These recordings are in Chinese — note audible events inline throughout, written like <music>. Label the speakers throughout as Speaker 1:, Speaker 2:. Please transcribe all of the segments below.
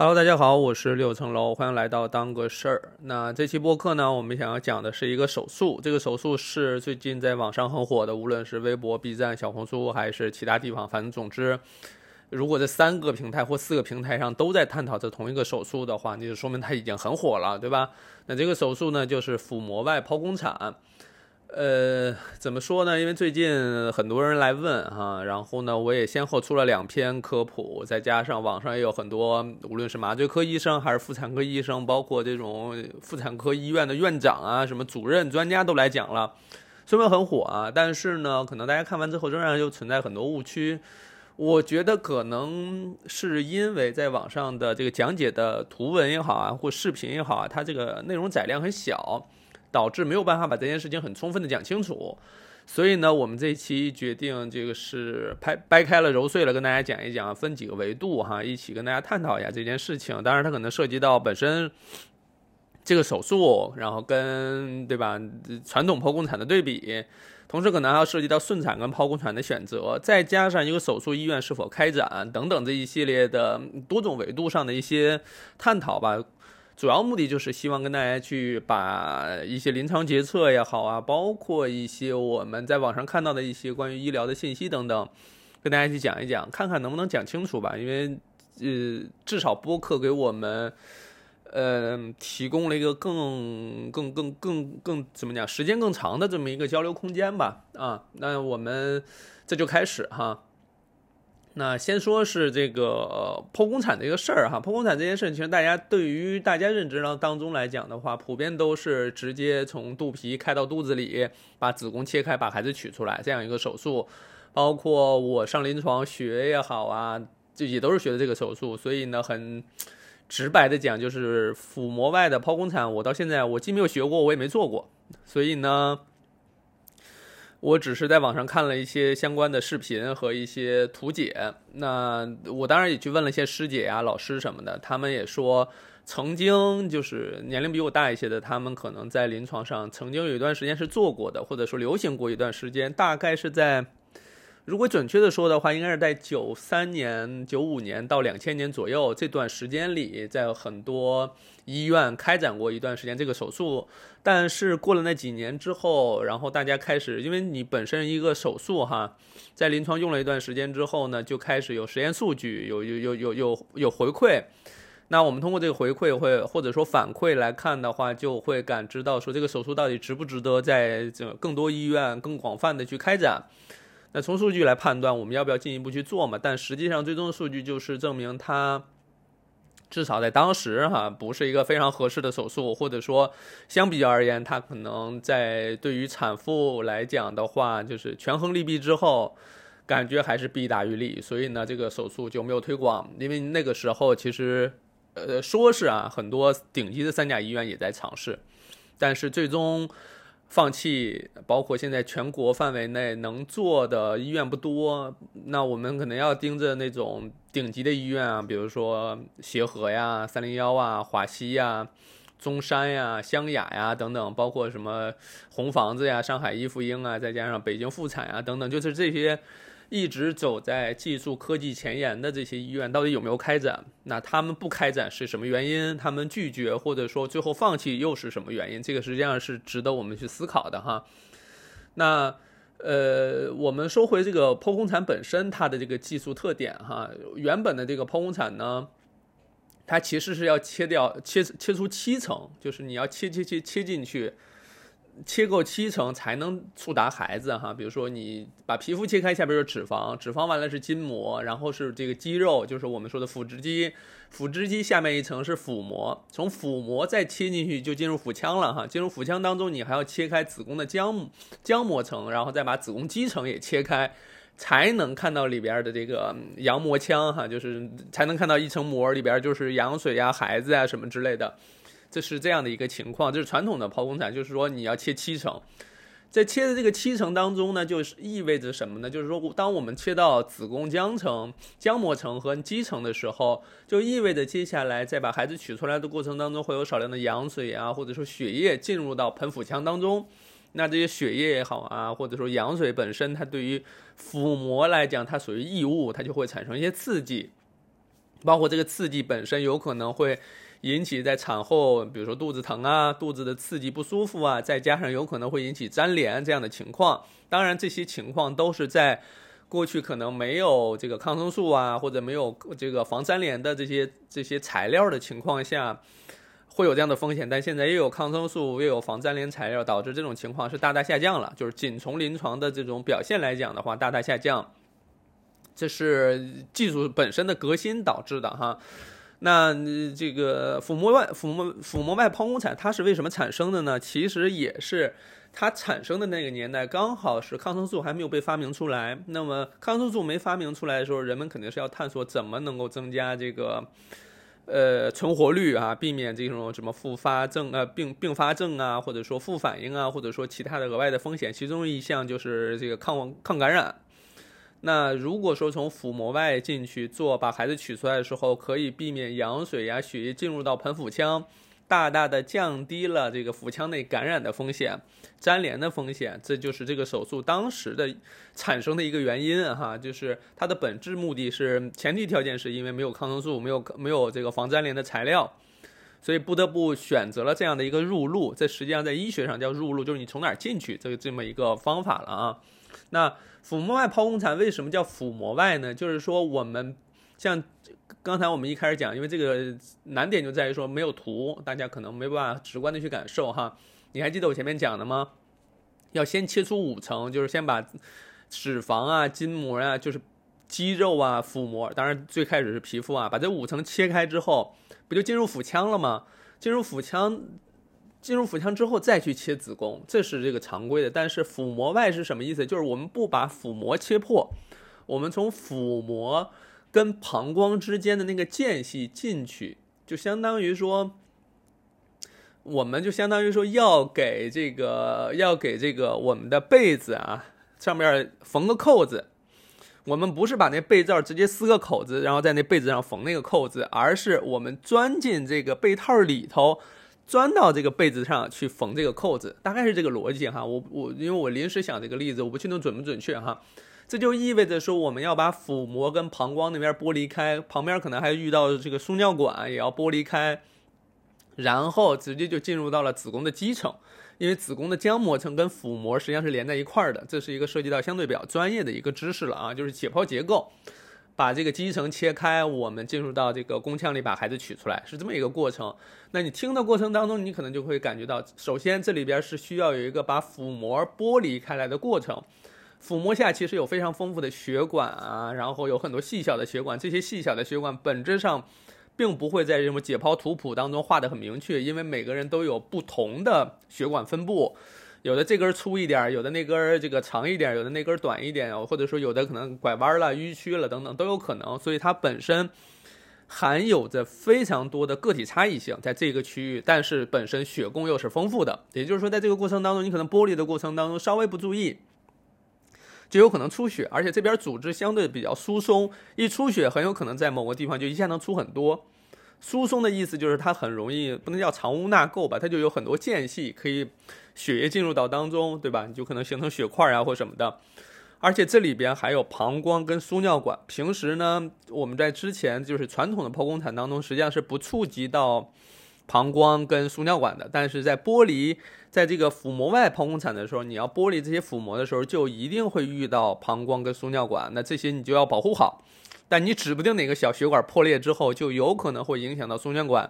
Speaker 1: Hello，大家好，我是六层楼，欢迎来到当个事儿。那这期播客呢，我们想要讲的是一个手术。这个手术是最近在网上很火的，无论是微博、B 站、小红书还是其他地方，反正总之，如果这三个平台或四个平台上都在探讨这同一个手术的话，那就说明它已经很火了，对吧？那这个手术呢，就是腹膜外剖宫产。呃，怎么说呢？因为最近很多人来问哈，然后呢，我也先后出了两篇科普，再加上网上也有很多，无论是麻醉科医生还是妇产科医生，包括这种妇产科医院的院长啊，什么主任、专家都来讲了，虽然很火啊，但是呢，可能大家看完之后仍然又存在很多误区。我觉得可能是因为在网上的这个讲解的图文也好啊，或视频也好啊，它这个内容载量很小。导致没有办法把这件事情很充分的讲清楚，所以呢，我们这一期决定这个是拍掰开了揉碎了跟大家讲一讲，分几个维度哈，一起跟大家探讨一下这件事情。当然，它可能涉及到本身这个手术，然后跟对吧传统剖宫产的对比，同时可能还要涉及到顺产跟剖宫产的选择，再加上一个手术医院是否开展等等这一系列的多种维度上的一些探讨吧。主要目的就是希望跟大家去把一些临床决策也好啊，包括一些我们在网上看到的一些关于医疗的信息等等，跟大家去讲一讲，看看能不能讲清楚吧。因为，呃，至少播客给我们，呃，提供了一个更、更、更、更、更怎么讲，时间更长的这么一个交流空间吧。啊，那我们这就开始哈。那先说是这个剖宫产这个事儿哈，剖宫产这件事，其实大家对于大家认知当当中来讲的话，普遍都是直接从肚皮开到肚子里，把子宫切开，把孩子取出来这样一个手术。包括我上临床学也好啊，就也都是学的这个手术。所以呢，很直白的讲，就是腹膜外的剖宫产，我到现在我既没有学过，我也没做过。所以呢。我只是在网上看了一些相关的视频和一些图解，那我当然也去问了一些师姐啊、老师什么的，他们也说，曾经就是年龄比我大一些的，他们可能在临床上曾经有一段时间是做过的，或者说流行过一段时间，大概是在。如果准确的说的话，应该是在九三年、九五年到两千年左右这段时间里，在很多医院开展过一段时间这个手术。但是过了那几年之后，然后大家开始，因为你本身一个手术哈，在临床用了一段时间之后呢，就开始有实验数据，有有有有有有回馈。那我们通过这个回馈会或者说反馈来看的话，就会感知到说这个手术到底值不值得在这更多医院更广泛的去开展。那从数据来判断，我们要不要进一步去做嘛？但实际上，最终的数据就是证明它至少在当时哈，不是一个非常合适的手术，或者说相比较而言，它可能在对于产妇来讲的话，就是权衡利弊之后，感觉还是弊大于利，所以呢，这个手术就没有推广。因为那个时候其实，呃，说是啊，很多顶级的三甲医院也在尝试，但是最终。放弃，包括现在全国范围内能做的医院不多，那我们可能要盯着那种顶级的医院啊，比如说协和呀、三零幺啊、华西呀、中山呀、湘雅呀等等，包括什么红房子呀、上海一妇婴啊，再加上北京妇产啊等等，就是这些。一直走在技术科技前沿的这些医院，到底有没有开展？那他们不开展是什么原因？他们拒绝或者说最后放弃又是什么原因？这个实际上是值得我们去思考的哈。那呃，我们说回这个剖宫产本身，它的这个技术特点哈，原本的这个剖宫产呢，它其实是要切掉切切出七层，就是你要切切切切进去。切够七层才能触达孩子哈，比如说你把皮肤切开，下边是脂肪，脂肪完了是筋膜，然后是这个肌肉，就是我们说的腹直肌，腹直肌下面一层是腹膜，从腹膜再切进去就进入腹腔了哈，进入腹腔当中你还要切开子宫的浆浆膜层，然后再把子宫肌层也切开，才能看到里边的这个羊膜腔哈，就是才能看到一层膜里边就是羊水呀、孩子呀什么之类的。这是这样的一个情况，就是传统的剖宫产，就是说你要切七层，在切的这个七层当中呢，就是意味着什么呢？就是说，当我们切到子宫浆层、浆膜层和肌层的时候，就意味着接下来在把孩子取出来的过程当中，会有少量的羊水啊，或者说血液进入到盆腹腔当中。那这些血液也好啊，或者说羊水本身，它对于腹膜来讲，它属于异物，它就会产生一些刺激。包括这个刺激本身有可能会引起在产后，比如说肚子疼啊、肚子的刺激不舒服啊，再加上有可能会引起粘连这样的情况。当然，这些情况都是在过去可能没有这个抗生素啊，或者没有这个防粘连的这些这些材料的情况下，会有这样的风险。但现在又有抗生素，又有防粘连材料，导致这种情况是大大下降了。就是仅从临床的这种表现来讲的话，大大下降。这是技术本身的革新导致的哈，那这个腹膜外腹膜腹膜外剖宫产它是为什么产生的呢？其实也是它产生的那个年代刚好是抗生素还没有被发明出来。那么抗生素没发明出来的时候，人们肯定是要探索怎么能够增加这个呃存活率啊，避免这种什么复发症呃并并发症啊，或者说副反应啊，或者说其他的额外的风险。其中一项就是这个抗抗感染。那如果说从腹膜外进去做，把孩子取出来的时候，可以避免羊水呀、血液进入到盆腹腔，大大的降低了这个腹腔内感染的风险、粘连的风险，这就是这个手术当时的产生的一个原因哈。就是它的本质目的是前提条件是因为没有抗生素、没有没有这个防粘连的材料，所以不得不选择了这样的一个入路。这实际上在医学上叫入路，就是你从哪儿进去这个这么一个方法了啊。那腹膜外剖宫产为什么叫腹膜外呢？就是说我们像刚才我们一开始讲，因为这个难点就在于说没有图，大家可能没办法直观的去感受哈。你还记得我前面讲的吗？要先切出五层，就是先把脂肪啊、筋膜啊，就是肌肉啊、腹膜，当然最开始是皮肤啊，把这五层切开之后，不就进入腹腔了吗？进入腹腔。进入腹腔之后再去切子宫，这是这个常规的。但是腹膜外是什么意思？就是我们不把腹膜切破，我们从腹膜跟膀胱之间的那个间隙进去，就相当于说，我们就相当于说要给这个要给这个我们的被子啊上面缝个扣子。我们不是把那被罩直接撕个口子，然后在那被子上缝那个扣子，而是我们钻进这个被套里头。钻到这个被子上去缝这个扣子，大概是这个逻辑哈。我我因为我临时想这个例子，我不确定准不准确哈。这就意味着说，我们要把腹膜跟膀胱那边剥离开，旁边可能还遇到这个输尿管也要剥离开，然后直接就进入到了子宫的基层，因为子宫的浆膜层跟腹膜实际上是连在一块儿的。这是一个涉及到相对比较专业的一个知识了啊，就是解剖结构。把这个基层切开，我们进入到这个宫腔里，把孩子取出来，是这么一个过程。那你听的过程当中，你可能就会感觉到，首先这里边是需要有一个把腹膜剥离开来的过程。腹膜下其实有非常丰富的血管啊，然后有很多细小的血管，这些细小的血管本质上并不会在这种解剖图谱当中画的很明确，因为每个人都有不同的血管分布。有的这根粗一点，有的那根这个长一点，有的那根短一点，或者说有的可能拐弯了、迂曲了等等都有可能，所以它本身含有着非常多的个体差异性在这个区域，但是本身血供又是丰富的，也就是说在这个过程当中，你可能剥离的过程当中稍微不注意，就有可能出血，而且这边组织相对比较疏松，一出血很有可能在某个地方就一下能出很多。疏松的意思就是它很容易，不能叫藏污纳垢吧，它就有很多间隙可以血液进入到当中，对吧？你就可能形成血块啊或什么的。而且这里边还有膀胱跟输尿管。平时呢，我们在之前就是传统的剖宫产当中，实际上是不触及到膀胱跟输尿管的。但是在剥离在这个腹膜外剖宫产的时候，你要剥离这些腹膜的时候，就一定会遇到膀胱跟输尿管。那这些你就要保护好。但你指不定哪个小血管破裂之后，就有可能会影响到输尿管，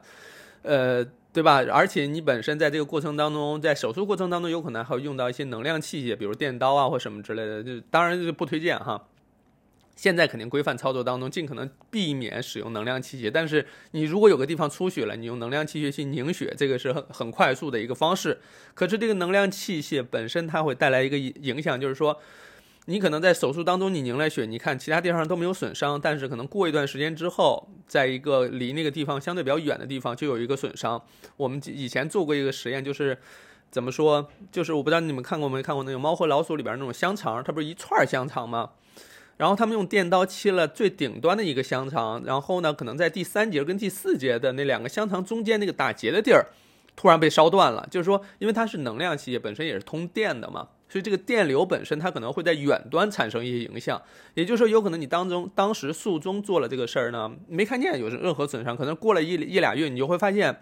Speaker 1: 呃，对吧？而且你本身在这个过程当中，在手术过程当中，有可能还会用到一些能量器械，比如电刀啊或什么之类的。就当然就不推荐哈。现在肯定规范操作当中，尽可能避免使用能量器械。但是你如果有个地方出血了，你用能量器械去凝血，这个是很很快速的一个方式。可是这个能量器械本身它会带来一个影响，就是说。你可能在手术当中你凝了血，你看其他地方都没有损伤，但是可能过一段时间之后，在一个离那个地方相对比较远的地方就有一个损伤。我们以前做过一个实验，就是怎么说，就是我不知道你们看过没看过那个《猫和老鼠》里边那种香肠，它不是一串香肠吗？然后他们用电刀切了最顶端的一个香肠，然后呢，可能在第三节跟第四节的那两个香肠中间那个打结的地儿，突然被烧断了。就是说，因为它是能量器械，本身也是通电的嘛。所以这个电流本身它可能会在远端产生一些影响。也就是说，有可能你当中当时术中做了这个事儿呢，没看见有任何损伤，可能过了一一俩月，你就会发现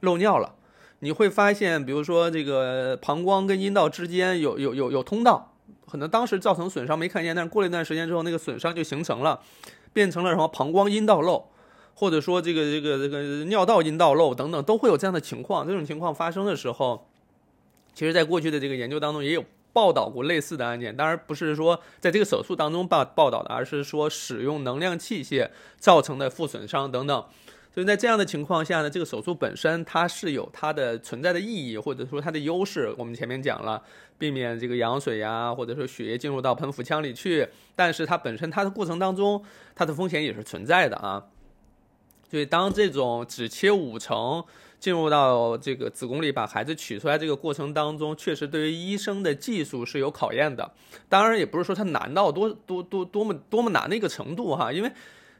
Speaker 1: 漏尿了。你会发现，比如说这个膀胱跟阴道之间有有有有通道，可能当时造成损伤没看见，但是过了一段时间之后，那个损伤就形成了，变成了什么膀胱阴道瘘，或者说这个这个这个尿道阴道瘘等等，都会有这样的情况。这种情况发生的时候，其实在过去的这个研究当中也有报道过类似的案件，当然不是说在这个手术当中报报道的，而是说使用能量器械造成的副损伤等等。所以在这样的情况下呢，这个手术本身它是有它的存在的意义，或者说它的优势。我们前面讲了，避免这个羊水呀，或者说血液进入到喷腹腔里去。但是它本身它的过程当中，它的风险也是存在的啊。所以当这种只切五成进入到这个子宫里把孩子取出来这个过程当中，确实对于医生的技术是有考验的。当然也不是说它难到多多多多么多么难的一个程度哈，因为。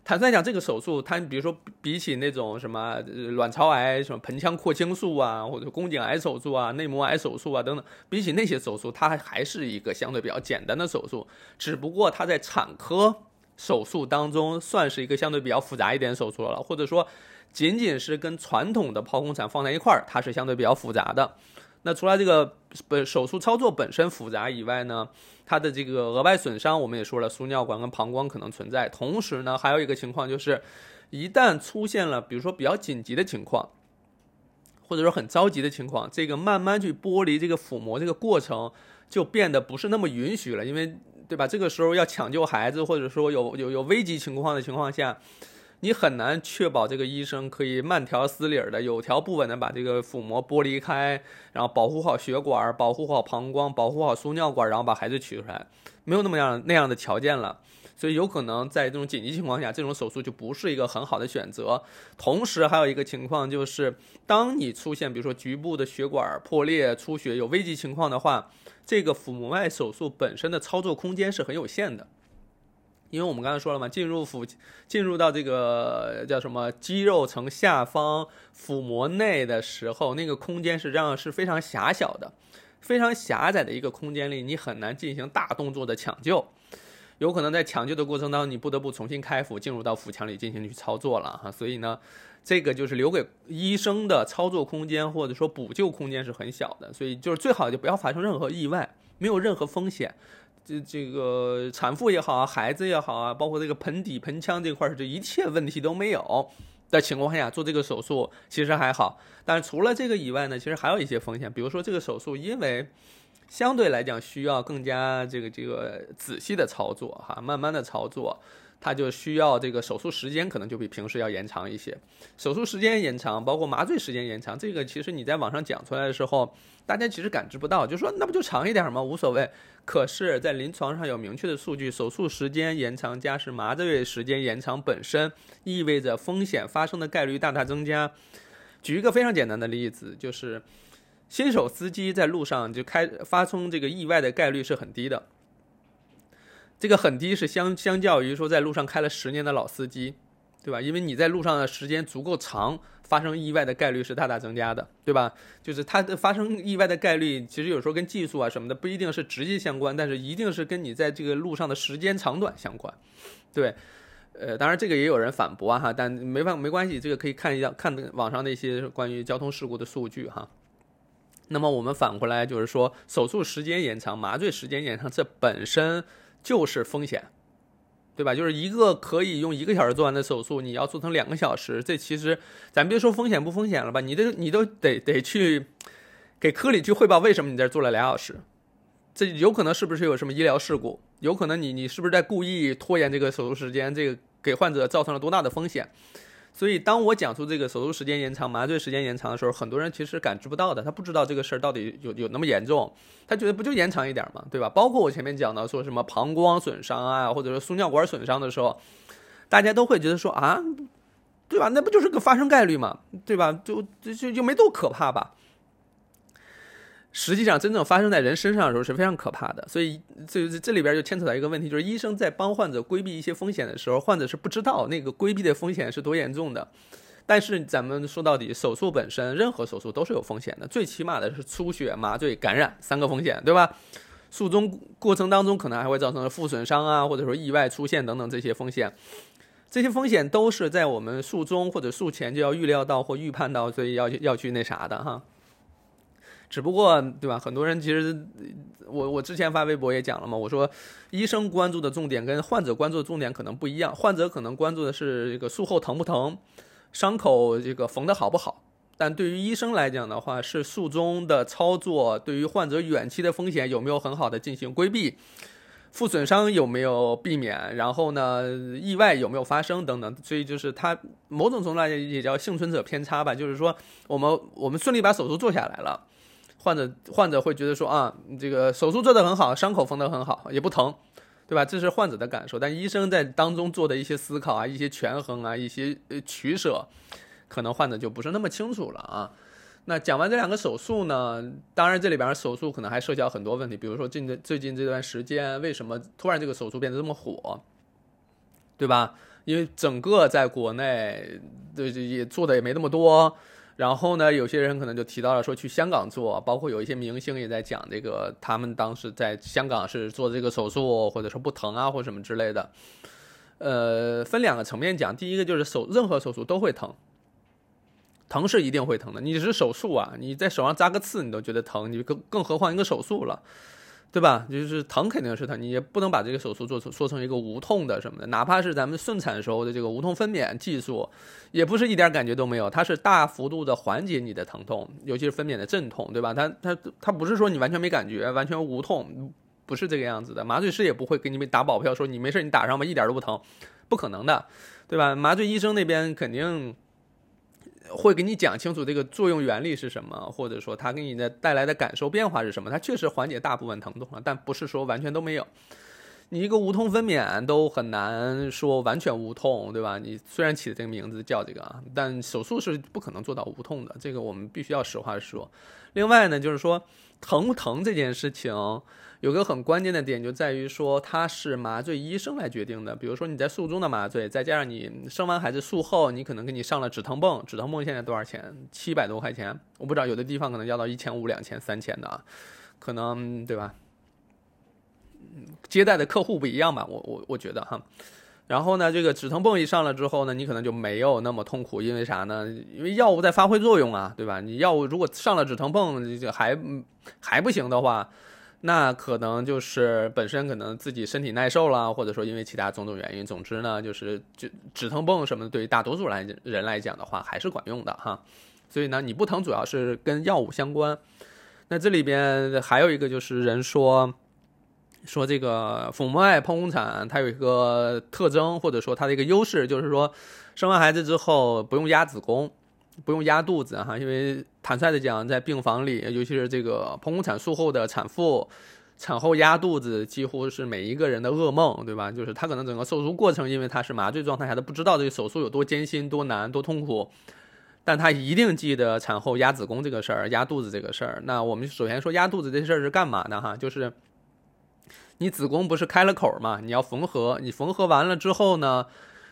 Speaker 1: 坦率讲，这个手术，它比如说比起那种什么卵巢癌、什么盆腔扩清术啊，或者宫颈癌手术啊、内膜癌手术啊等等，比起那些手术，它还是一个相对比较简单的手术。只不过它在产科手术当中算是一个相对比较复杂一点手术了，或者说仅仅是跟传统的剖宫产放在一块儿，它是相对比较复杂的。那除了这个本手术操作本身复杂以外呢，它的这个额外损伤我们也说了，输尿管跟膀胱可能存在。同时呢，还有一个情况就是，一旦出现了比如说比较紧急的情况，或者说很着急的情况，这个慢慢去剥离这个腹膜这个过程就变得不是那么允许了，因为对吧？这个时候要抢救孩子，或者说有有有危急情况的情况下。你很难确保这个医生可以慢条斯理的、有条不紊的把这个腹膜剥离开，然后保护好血管、保护好膀胱、保护好输尿管，然后把孩子取出来，没有那么样那样的条件了，所以有可能在这种紧急情况下，这种手术就不是一个很好的选择。同时还有一个情况就是，当你出现比如说局部的血管破裂、出血有危急情况的话，这个腹膜外手术本身的操作空间是很有限的。因为我们刚才说了嘛，进入腹，进入到这个叫什么肌肉层下方腹膜内的时候，那个空间实际上是非常狭小的，非常狭窄的一个空间里，你很难进行大动作的抢救。有可能在抢救的过程当中，你不得不重新开腹，进入到腹腔里进行去操作了哈。所以呢，这个就是留给医生的操作空间或者说补救空间是很小的。所以就是最好就不要发生任何意外，没有任何风险。这这个产妇也好啊，孩子也好啊，包括这个盆底盆腔这块儿，这一切问题都没有的情况下做这个手术，其实还好。但是除了这个以外呢，其实还有一些风险，比如说这个手术因为相对来讲需要更加这个这个仔细的操作哈，慢慢的操作。它就需要这个手术时间可能就比平时要延长一些，手术时间延长，包括麻醉时间延长，这个其实你在网上讲出来的时候，大家其实感知不到，就说那不就长一点吗？无所谓。可是，在临床上有明确的数据，手术时间延长加是麻醉时间延长本身意味着风险发生的概率大大增加。举一个非常简单的例子，就是新手司机在路上就开发生这个意外的概率是很低的。这个很低，是相相较于说在路上开了十年的老司机，对吧？因为你在路上的时间足够长，发生意外的概率是大大增加的，对吧？就是它的发生意外的概率，其实有时候跟技术啊什么的不一定是直接相关，但是一定是跟你在这个路上的时间长短相关，对。呃，当然这个也有人反驳哈，但没办没关系，这个可以看一下看网上的一些关于交通事故的数据哈。那么我们反过来就是说，手术时间延长，麻醉时间延长，这本身。就是风险，对吧？就是一个可以用一个小时做完的手术，你要做成两个小时，这其实咱别说风险不风险了吧，你这你都得得去给科里去汇报，为什么你在这做了俩小时？这有可能是不是有什么医疗事故？有可能你你是不是在故意拖延这个手术时间？这个给患者造成了多大的风险？所以，当我讲出这个手术时间延长、麻醉时间延长的时候，很多人其实感知不到的，他不知道这个事儿到底有有那么严重，他觉得不就延长一点嘛，对吧？包括我前面讲的说什么膀胱损伤啊，或者说输尿管损伤的时候，大家都会觉得说啊，对吧？那不就是个发生概率嘛，对吧？就就就就没多可怕吧？实际上，真正发生在人身上的时候是非常可怕的，所以这这里边就牵扯到一个问题，就是医生在帮患者规避一些风险的时候，患者是不知道那个规避的风险是多严重的。但是咱们说到底，手术本身，任何手术都是有风险的，最起码的是出血、麻醉、感染三个风险，对吧？术中过程当中可能还会造成副损伤啊，或者说意外出现等等这些风险。这些风险都是在我们术中或者术前就要预料到或预判到，所以要要去那啥的哈。只不过，对吧？很多人其实，我我之前发微博也讲了嘛，我说医生关注的重点跟患者关注的重点可能不一样。患者可能关注的是这个术后疼不疼，伤口这个缝的好不好。但对于医生来讲的话，是术中的操作对于患者远期的风险有没有很好的进行规避。副损伤有没有避免？然后呢，意外有没有发生等等？所以就是它某种程度来讲也叫幸存者偏差吧。就是说，我们我们顺利把手术做下来了，患者患者会觉得说啊，这个手术做得很好，伤口缝得很好，也不疼，对吧？这是患者的感受。但医生在当中做的一些思考啊，一些权衡啊，一些呃取舍，可能患者就不是那么清楚了啊。那讲完这两个手术呢？当然，这里边手术可能还涉及到很多问题，比如说近最近这段时间，为什么突然这个手术变得这么火，对吧？因为整个在国内，对也做的也没那么多。然后呢，有些人可能就提到了说去香港做，包括有一些明星也在讲这个，他们当时在香港是做这个手术，或者说不疼啊，或什么之类的。呃，分两个层面讲，第一个就是手任何手术都会疼。疼是一定会疼的，你是手术啊，你在手上扎个刺你都觉得疼，你更更何况一个手术了，对吧？就是疼肯定是疼，你也不能把这个手术做成说成一个无痛的什么的，哪怕是咱们顺产时候的这个无痛分娩技术，也不是一点感觉都没有，它是大幅度的缓解你的疼痛，尤其是分娩的阵痛，对吧？它它它不是说你完全没感觉，完全无痛，不是这个样子的，麻醉师也不会给你们打保票说你没事你打上吧，一点都不疼，不可能的，对吧？麻醉医生那边肯定。会给你讲清楚这个作用原理是什么，或者说它给你的带来的感受变化是什么。它确实缓解大部分疼痛了，但不是说完全都没有。你一个无痛分娩都很难说完全无痛，对吧？你虽然起的这个名字叫这个啊，但手术是不可能做到无痛的，这个我们必须要实话实说。另外呢，就是说疼不疼这件事情。有个很关键的点就在于说，它是麻醉医生来决定的。比如说你在术中的麻醉，再加上你生完孩子术后，你可能给你上了止疼泵，止疼泵现在多少钱？七百多块钱，我不知道，有的地方可能要到一千五、两千、三千的，可能对吧？接待的客户不一样吧，我我我觉得哈。然后呢，这个止疼泵一上了之后呢，你可能就没有那么痛苦，因为啥呢？因为药物在发挥作用啊，对吧？你药物如果上了止疼泵，就还还不行的话。那可能就是本身可能自己身体耐受了，或者说因为其他种种原因。总之呢，就是就止疼泵什么，对于大多数来人来讲的话，还是管用的哈。所以呢，你不疼主要是跟药物相关。那这里边还有一个就是人说说这个腹膜外剖宫产，它有一个特征或者说它的一个优势，就是说生完孩子之后不用压子宫。不用压肚子哈，因为坦率的讲，在病房里，尤其是这个剖宫产术后的产妇，产后压肚子几乎是每一个人的噩梦，对吧？就是他可能整个手术过程，因为他是麻醉状态下，他不知道这个手术有多艰辛、多难、多痛苦，但他一定记得产后压子宫这个事儿、压肚子这个事儿。那我们首先说压肚子这事儿是干嘛的哈？就是你子宫不是开了口嘛，你要缝合，你缝合完了之后呢？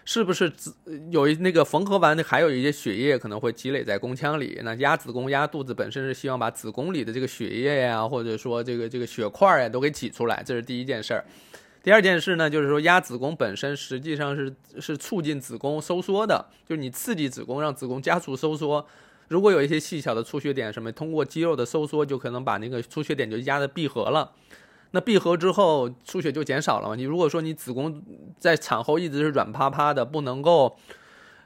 Speaker 1: 是不是子有一那个缝合完的，还有一些血液可能会积累在宫腔里？那压子宫、压肚子本身是希望把子宫里的这个血液呀，或者说这个这个血块呀，都给挤出来，这是第一件事儿。第二件事呢，就是说压子宫本身实际上是是促进子宫收缩的，就是你刺激子宫，让子宫加速收缩。如果有一些细小的出血点什么，通过肌肉的收缩，就可能把那个出血点就压的闭合了。那闭合之后出血就减少了嘛？你如果说你子宫在产后一直是软趴趴的，不能够，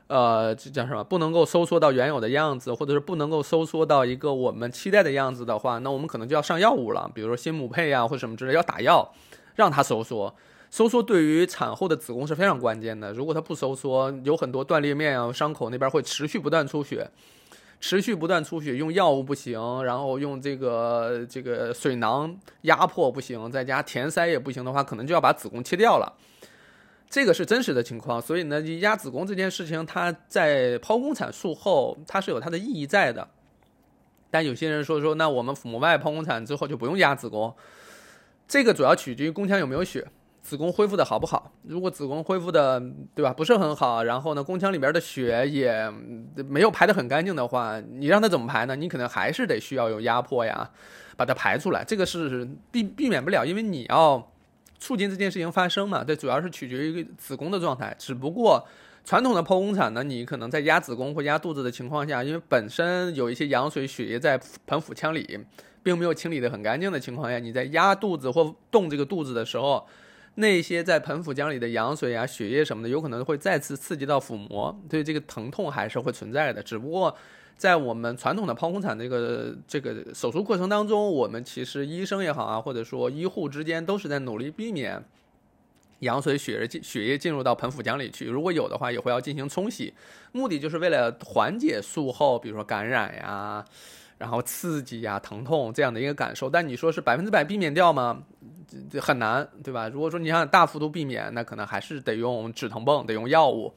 Speaker 1: 呃，这叫什么？不能够收缩到原有的样子，或者是不能够收缩到一个我们期待的样子的话，那我们可能就要上药物了，比如说新母配呀，或者什么之类，要打药让它收缩。收缩对于产后的子宫是非常关键的。如果它不收缩，有很多断裂面啊，伤口那边会持续不断出血。持续不断出血，用药物不行，然后用这个这个水囊压迫不行，再加填塞也不行的话，可能就要把子宫切掉了。这个是真实的情况，所以呢，压子宫这件事情，它在剖宫产术后，它是有它的意义在的。但有些人说说，那我们腹膜外剖宫产之后就不用压子宫，这个主要取决于宫腔有没有血。子宫恢复的好不好？如果子宫恢复的，对吧，不是很好，然后呢，宫腔里边的血也没有排得很干净的话，你让它怎么排呢？你可能还是得需要有压迫呀，把它排出来。这个是避避免不了，因为你要促进这件事情发生嘛。这主要是取决于子宫的状态。只不过传统的剖宫产呢，你可能在压子宫或压肚子的情况下，因为本身有一些羊水血液在盆腹腔里，并没有清理的很干净的情况下，你在压肚子或动这个肚子的时候。那些在盆腹腔里的羊水啊、血液什么的，有可能会再次刺激到腹膜，对这个疼痛还是会存在的。只不过在我们传统的剖宫产这个这个手术过程当中，我们其实医生也好啊，或者说医护之间都是在努力避免羊水、血液进血液进入到盆腹腔里去。如果有的话，也会要进行冲洗，目的就是为了缓解术后，比如说感染呀。然后刺激呀、疼痛这样的一个感受，但你说是百分之百避免掉吗？这很难，对吧？如果说你想大幅度避免，那可能还是得用止疼泵，得用药物。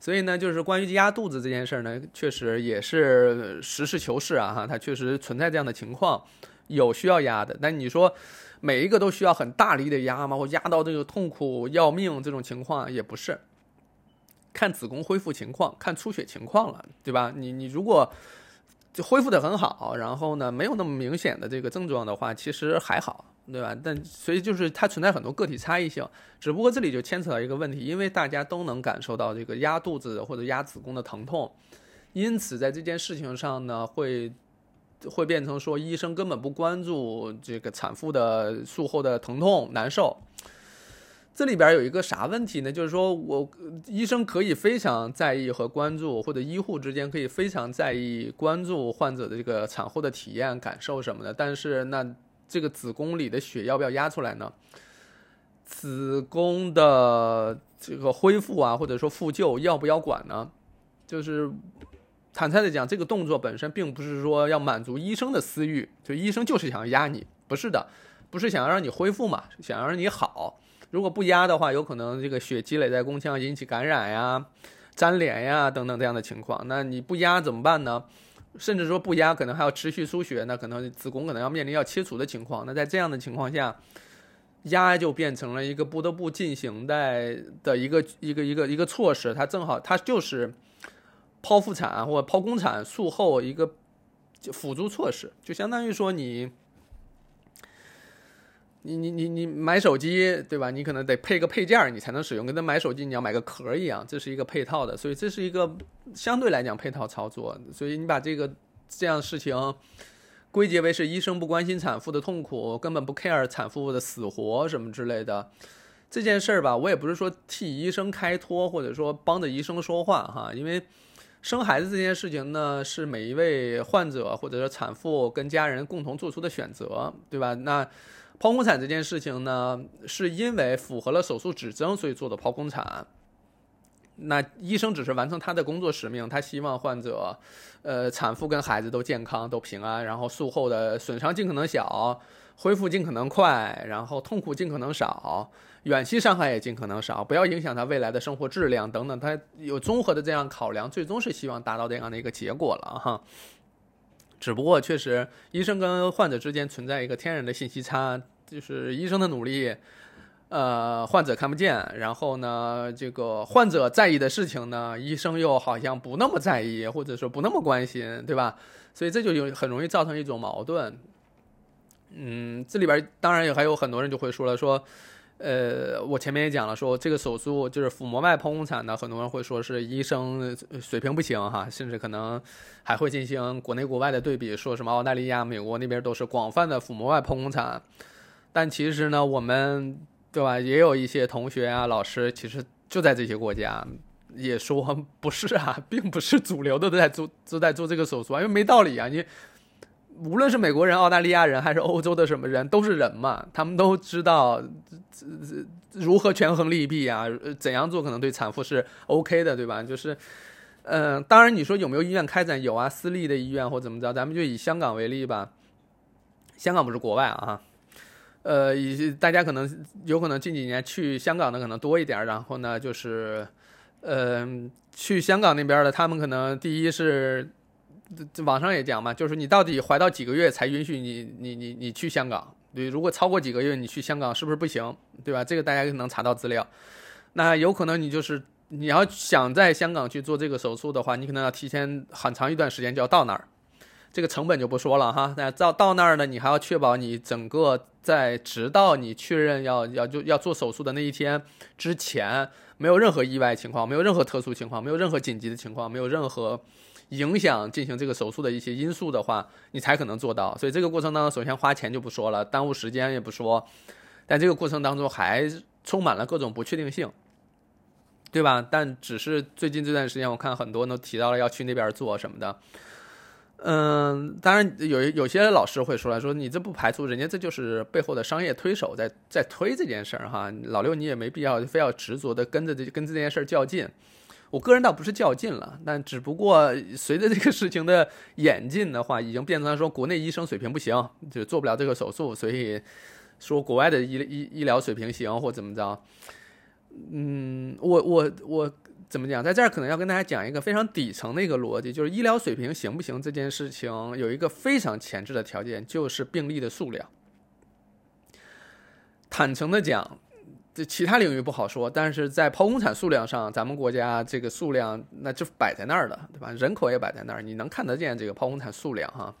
Speaker 1: 所以呢，就是关于压肚子这件事儿呢，确实也是实事求是啊，哈，它确实存在这样的情况，有需要压的。但你说每一个都需要很大力的压吗？或压到这个痛苦要命这种情况也不是，看子宫恢复情况，看出血情况了，对吧？你你如果。就恢复的很好，然后呢，没有那么明显的这个症状的话，其实还好，对吧？但所以就是它存在很多个体差异性，只不过这里就牵扯到一个问题，因为大家都能感受到这个压肚子或者压子宫的疼痛，因此在这件事情上呢，会会变成说医生根本不关注这个产妇的术后的疼痛难受。这里边有一个啥问题呢？就是说我医生可以非常在意和关注，或者医护之间可以非常在意关注患者的这个产后的体验感受什么的。但是那这个子宫里的血要不要压出来呢？子宫的这个恢复啊，或者说复旧要不要管呢？就是坦率的讲，这个动作本身并不是说要满足医生的私欲，就医生就是想要压你，不是的，不是想要让你恢复嘛，想要让你好。如果不压的话，有可能这个血积累在宫腔引起感染呀、粘连呀等等这样的情况。那你不压怎么办呢？甚至说不压，可能还要持续输血，那可能子宫可能要面临要切除的情况。那在这样的情况下，压就变成了一个不得不进行的的一个一个一个一个措施。它正好它就是剖腹产或者剖宫产术后一个辅助措施，就相当于说你。你你你你买手机对吧？你可能得配个配件儿你才能使用，跟他买手机你要买个壳儿一样，这是一个配套的，所以这是一个相对来讲配套操作。所以你把这个这样事情归结为是医生不关心产妇的痛苦，根本不 care 产妇的死活什么之类的这件事儿吧，我也不是说替医生开脱，或者说帮着医生说话哈，因为生孩子这件事情呢，是每一位患者或者说产妇跟家人共同做出的选择，对吧？那。剖宫产这件事情呢，是因为符合了手术指征，所以做的剖宫产。那医生只是完成他的工作使命，他希望患者，呃，产妇跟孩子都健康、都平安，然后术后的损伤尽可能小，恢复尽可能快，然后痛苦尽可能少，远期伤害也尽可能少，不要影响他未来的生活质量等等。他有综合的这样考量，最终是希望达到这样的一个结果了哈。只不过确实，医生跟患者之间存在一个天然的信息差，就是医生的努力，呃，患者看不见。然后呢，这个患者在意的事情呢，医生又好像不那么在意，或者说不那么关心，对吧？所以这就有很容易造成一种矛盾。嗯，这里边当然也还有很多人就会说了说。呃，我前面也讲了，说这个手术就是腹膜外剖宫产呢，很多人会说是医生水平不行哈，甚至可能还会进行国内国外的对比，说什么澳大利亚、美国那边都是广泛的腹膜外剖宫产，但其实呢，我们对吧，也有一些同学啊、老师，其实就在这些国家也说不是啊，并不是主流的都在做都在做这个手术啊，因为没道理啊，你。无论是美国人、澳大利亚人，还是欧洲的什么人，都是人嘛，他们都知道如何权衡利弊啊，怎样做可能对产妇是 OK 的，对吧？就是，嗯，当然你说有没有医院开展？有啊，私立的医院或怎么着，咱们就以香港为例吧。香港不是国外啊，呃，以大家可能有可能近几年去香港的可能多一点，然后呢，就是，嗯，去香港那边的，他们可能第一是。网上也讲嘛，就是你到底怀到几个月才允许你你你你去香港，对，如果超过几个月，你去香港是不是不行？对吧？这个大家能查到资料。那有可能你就是你要想在香港去做这个手术的话，你可能要提前很长一段时间就要到那儿，这个成本就不说了哈。那到到那儿呢，你还要确保你整个在直到你确认要要就要做手术的那一天之前，没有任何意外情况，没有任何特殊情况，没有任何紧急的情况，没有任何。影响进行这个手术的一些因素的话，你才可能做到。所以这个过程当中，首先花钱就不说了，耽误时间也不说，但这个过程当中还充满了各种不确定性，对吧？但只是最近这段时间，我看很多人都提到了要去那边做什么的。嗯，当然有有些老师会说来说，你这不排除人家这就是背后的商业推手在在推这件事儿哈。老六你也没必要非要执着的跟着这跟这件事儿较劲。我个人倒不是较劲了，但只不过随着这个事情的演进的话，已经变成了说国内医生水平不行，就做不了这个手术，所以说国外的医医医疗水平行或怎么着。嗯，我我我怎么讲，在这儿可能要跟大家讲一个非常底层的一个逻辑，就是医疗水平行不行这件事情有一个非常前置的条件，就是病例的数量。坦诚的讲。这其他领域不好说，但是在剖宫产数量上，咱们国家这个数量那就摆在那儿的，对吧？人口也摆在那儿，你能看得见这个剖宫产数量哈。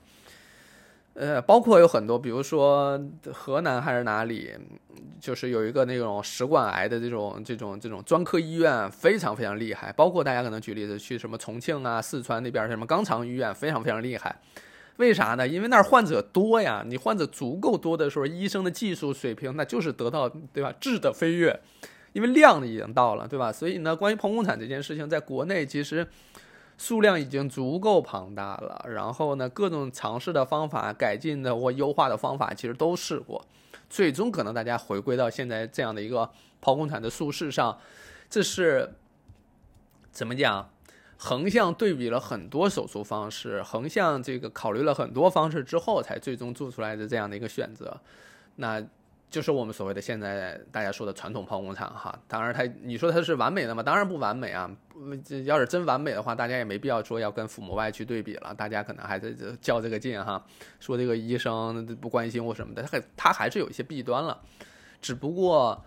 Speaker 1: 呃，包括有很多，比如说河南还是哪里，就是有一个那种食管癌的这种这种这种专科医院，非常非常厉害。包括大家可能举例子去什么重庆啊、四川那边什么肛肠医院，非常非常厉害。为啥呢？因为那儿患者多呀，你患者足够多的时候，医生的技术水平那就是得到对吧质的飞跃，因为量已经到了，对吧？所以呢，关于剖宫产这件事情，在国内其实数量已经足够庞大了。然后呢，各种尝试的方法、改进的或优化的方法，其实都试过，最终可能大家回归到现在这样的一个剖宫产的术式上，这是怎么讲？横向对比了很多手术方式，横向这个考虑了很多方式之后，才最终做出来的这样的一个选择，那就是我们所谓的现在大家说的传统剖宫产哈。当然，它你说它是完美的吗？当然不完美啊。这要是真完美的话，大家也没必要说要跟腹膜外去对比了。大家可能还在较这个劲哈，说这个医生不关心或什么的，他他还是有一些弊端了，只不过。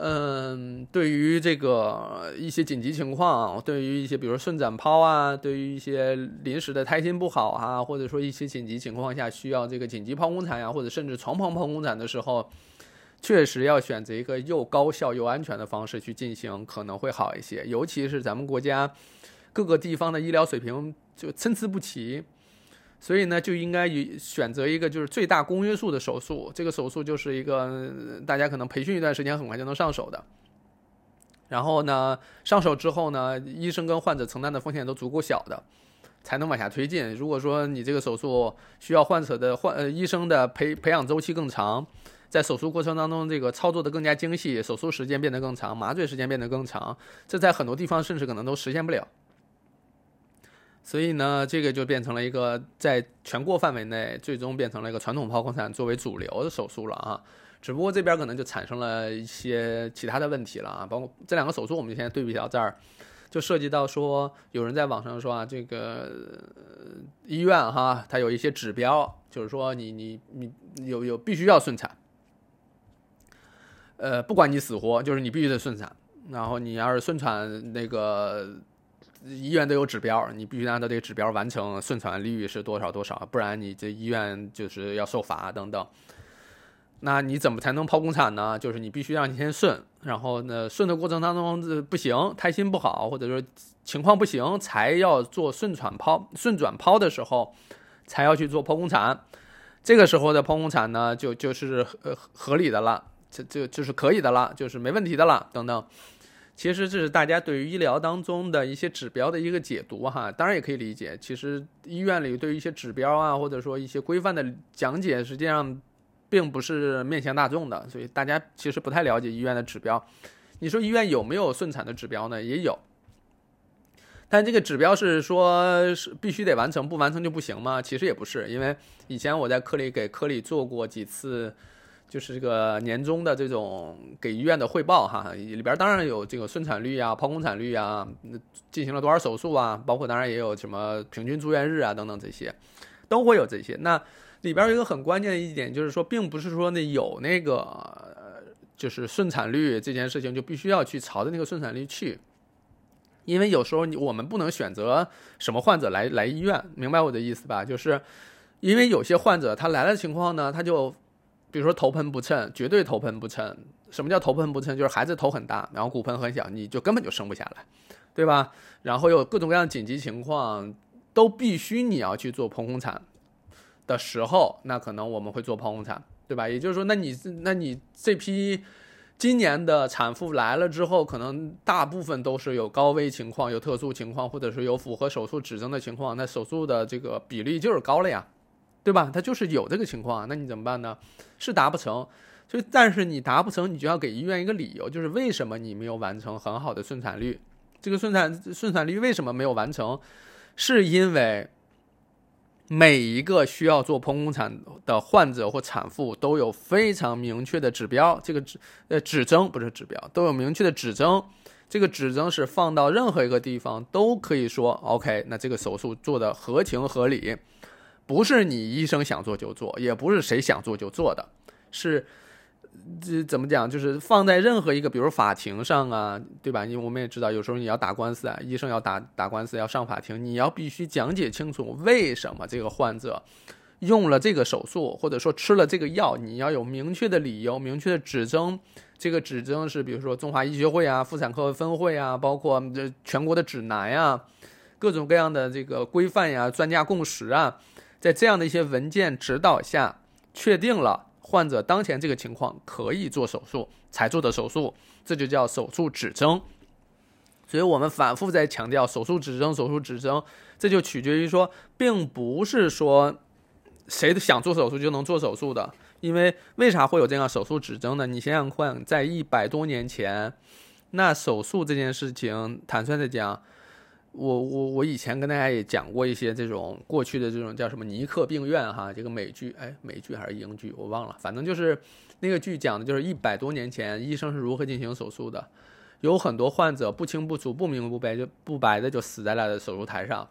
Speaker 1: 嗯，对于这个一些紧急情况，对于一些比如顺产剖啊，对于一些临时的胎心不好啊，或者说一些紧急情况下需要这个紧急剖宫产呀，或者甚至床旁剖宫产的时候，确实要选择一个又高效又安全的方式去进行，可能会好一些。尤其是咱们国家各个地方的医疗水平就参差不齐。所以呢，就应该以选择一个就是最大公约数的手术。这个手术就是一个大家可能培训一段时间，很快就能上手的。然后呢，上手之后呢，医生跟患者承担的风险都足够小的，才能往下推进。如果说你这个手术需要患者的患呃医生的培培养周期更长，在手术过程当中这个操作的更加精细，手术时间变得更长，麻醉时间变得更长，这在很多地方甚至可能都实现不了。所以呢，这个就变成了一个在全国范围内，最终变成了一个传统剖宫产作为主流的手术了啊。只不过这边可能就产生了一些其他的问题了啊。包括这两个手术，我们现在对比到这儿，就涉及到说，有人在网上说啊，这个医院哈，它有一些指标，就是说你你你有有必须要顺产，呃，不管你死活，就是你必须得顺产。然后你要是顺产那个。医院都有指标，你必须按照这个指标完成，顺产率是多少多少，不然你这医院就是要受罚等等。那你怎么才能剖宫产呢？就是你必须让你先顺，然后呢顺的过程当中不行，胎心不好，或者说情况不行，才要做顺产剖、顺转剖的时候，才要去做剖宫产。这个时候的剖宫产呢，就就是呃合理的了，这就就是可以的了，就是没问题的了，等等。其实这是大家对于医疗当中的一些指标的一个解读哈，当然也可以理解。其实医院里对于一些指标啊，或者说一些规范的讲解，实际上并不是面向大众的，所以大家其实不太了解医院的指标。你说医院有没有顺产的指标呢？也有，但这个指标是说是必须得完成，不完成就不行吗？其实也不是，因为以前我在科里给科里做过几次。就是这个年终的这种给医院的汇报哈，里边当然有这个顺产率啊、剖宫产率啊，进行了多少手术啊，包括当然也有什么平均住院日啊等等这些，都会有这些。那里边有一个很关键的一点，就是说，并不是说那有那个就是顺产率这件事情就必须要去朝着那个顺产率去，因为有时候你我们不能选择什么患者来来医院，明白我的意思吧？就是因为有些患者他来的情况呢，他就比如说头盆不称，绝对头盆不称。什么叫头盆不称？就是孩子头很大，然后骨盆很小，你就根本就生不下来，对吧？然后有各种各样的紧急情况，都必须你要去做剖宫产的时候，那可能我们会做剖宫产，对吧？也就是说，那你那你这批今年的产妇来了之后，可能大部分都是有高危情况、有特殊情况，或者是有符合手术指征的情况，那手术的这个比例就是高了呀，对吧？他就是有这个情况，那你怎么办呢？是达不成。所以，但是你达不成，你就要给医院一个理由，就是为什么你没有完成很好的顺产率？这个顺产顺产率为什么没有完成？是因为每一个需要做剖宫产的患者或产妇都有非常明确的指标，这个指呃指征不是指标，都有明确的指征。这个指征是放到任何一个地方都可以说 OK，那这个手术做的合情合理，不是你医生想做就做，也不是谁想做就做的，是。这怎么讲？就是放在任何一个，比如法庭上啊，对吧？因为我们也知道，有时候你要打官司啊，医生要打打官司，要上法庭，你要必须讲解清楚为什么这个患者用了这个手术，或者说吃了这个药，你要有明确的理由、明确的指征。这个指征是，比如说中华医学会啊、妇产科分会啊，包括这全国的指南呀、各种各样的这个规范呀、专家共识啊，在这样的一些文件指导下，确定了。患者当前这个情况可以做手术才做的手术，这就叫手术指征。所以我们反复在强调手术指征，手术指征，这就取决于说，并不是说谁想做手术就能做手术的。因为为啥会有这样手术指征呢？你想想看，在一百多年前，那手术这件事情，坦率的讲。我我我以前跟大家也讲过一些这种过去的这种叫什么尼克病院哈，这个美剧哎美剧还是英剧我忘了，反正就是那个剧讲的就是一百多年前医生是如何进行手术的，有很多患者不清不楚不明不白就不白的就死在了手术台上，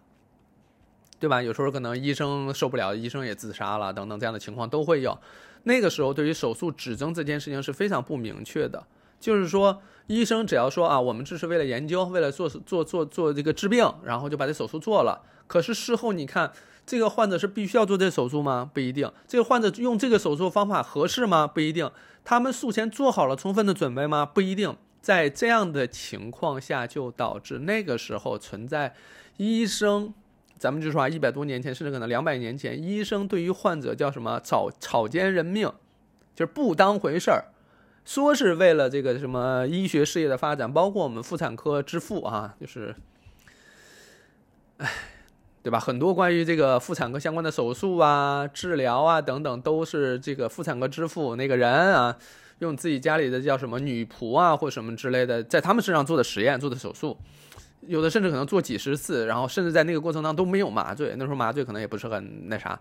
Speaker 1: 对吧？有时候可能医生受不了，医生也自杀了等等这样的情况都会有。那个时候对于手术指征这件事情是非常不明确的。就是说，医生只要说啊，我们这是为了研究，为了做做做做这个治病，然后就把这手术做了。可是事后你看，这个患者是必须要做这手术吗？不一定。这个患者用这个手术方法合适吗？不一定。他们术前做好了充分的准备吗？不一定。在这样的情况下，就导致那个时候存在医生，咱们就说啊，一百多年前，甚至可能两百年前，医生对于患者叫什么草草菅人命，就是不当回事儿。说是为了这个什么医学事业的发展，包括我们妇产科之父啊，就是，哎，对吧？很多关于这个妇产科相关的手术啊、治疗啊等等，都是这个妇产科之父那个人啊，用自己家里的叫什么女仆啊或什么之类的，在他们身上做的实验、做的手术，有的甚至可能做几十次，然后甚至在那个过程当中都没有麻醉，那时候麻醉可能也不是很那啥，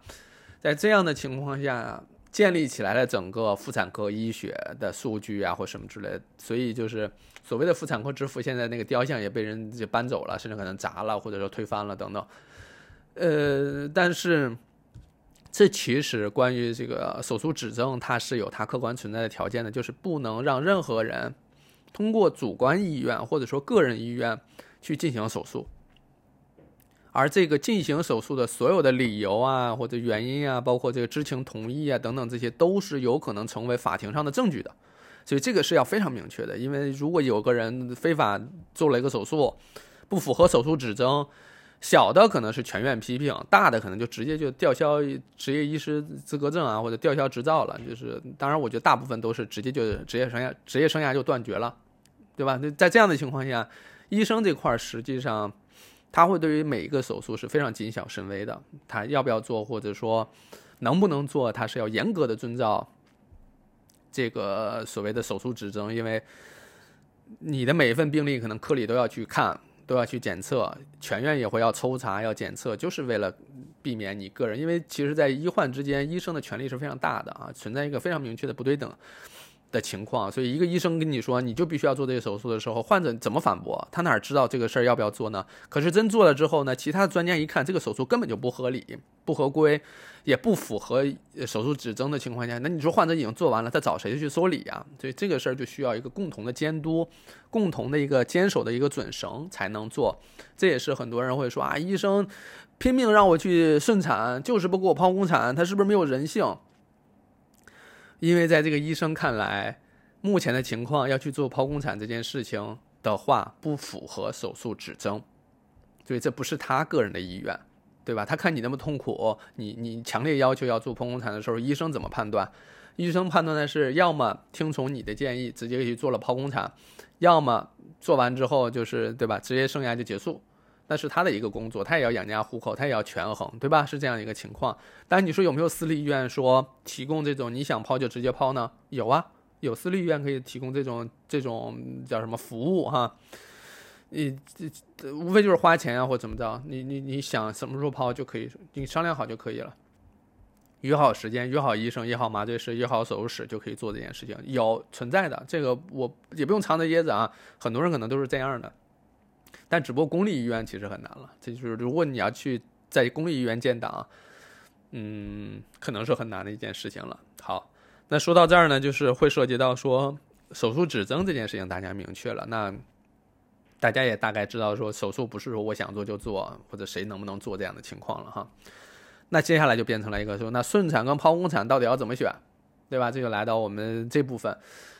Speaker 1: 在这样的情况下。建立起来了整个妇产科医学的数据啊，或什么之类，所以就是所谓的妇产科之父，现在那个雕像也被人就搬走了，甚至可能砸了，或者说推翻了等等。呃，但是这其实关于这个手术指征，它是有它客观存在的条件的，就是不能让任何人通过主观意愿或者说个人意愿去进行手术。而这个进行手术的所有的理由啊，或者原因啊，包括这个知情同意啊等等，这些都是有可能成为法庭上的证据的。所以这个是要非常明确的，因为如果有个人非法做了一个手术，不符合手术指征，小的可能是全院批评，大的可能就直接就吊销执业医师资格证啊，或者吊销执照了。就是当然，我觉得大部分都是直接就职业生涯职业生涯就断绝了，对吧？在这样的情况下，医生这块实际上。他会对于每一个手术是非常谨小慎微的，他要不要做，或者说能不能做，他是要严格的遵照这个所谓的手术指征，因为你的每一份病例可能科里都要去看，都要去检测，全院也会要抽查、要检测，就是为了避免你个人，因为其实，在医患之间，医生的权利是非常大的啊，存在一个非常明确的不对等。的情况，所以一个医生跟你说你就必须要做这个手术的时候，患者怎么反驳？他哪知道这个事儿要不要做呢？可是真做了之后呢，其他的专家一看这个手术根本就不合理、不合规，也不符合手术指征的情况下，那你说患者已经做完了，他找谁去说理呀？所以这个事儿就需要一个共同的监督、共同的一个坚守的一个准绳才能做。这也是很多人会说啊，医生拼命让我去顺产，就是不给我剖宫产，他是不是没有人性？因为在这个医生看来，目前的情况要去做剖宫产这件事情的话，不符合手术指征，所以这不是他个人的意愿，对吧？他看你那么痛苦，你你强烈要求要做剖宫产的时候，医生怎么判断？医生判断的是，要么听从你的建议，直接去做了剖宫产，要么做完之后就是对吧，职业生涯就结束。那是他的一个工作，他也要养家糊口，他也要权衡，对吧？是这样一个情况。但你说有没有私立医院说提供这种你想抛就直接抛呢？有啊，有私立医院可以提供这种这种叫什么服务哈？你这无非就是花钱啊或怎么着，你你你想什么时候抛就可以，你商量好就可以了，约好时间，约好医生，约好麻醉师，约好手术室就可以做这件事情，有存在的。这个我也不用藏着掖着啊，很多人可能都是这样的。但只不过公立医院其实很难了，这就是如果你要去在公立医院建档，嗯，可能是很难的一件事情了。好，那说到这儿呢，就是会涉及到说手术指征这件事情，大家明确了，那大家也大概知道说手术不是说我想做就做，或者谁能不能做这样的情况了哈。那接下来就变成了一个说，那顺产跟剖宫产到底要怎么选，对吧？这就来到我们这部分，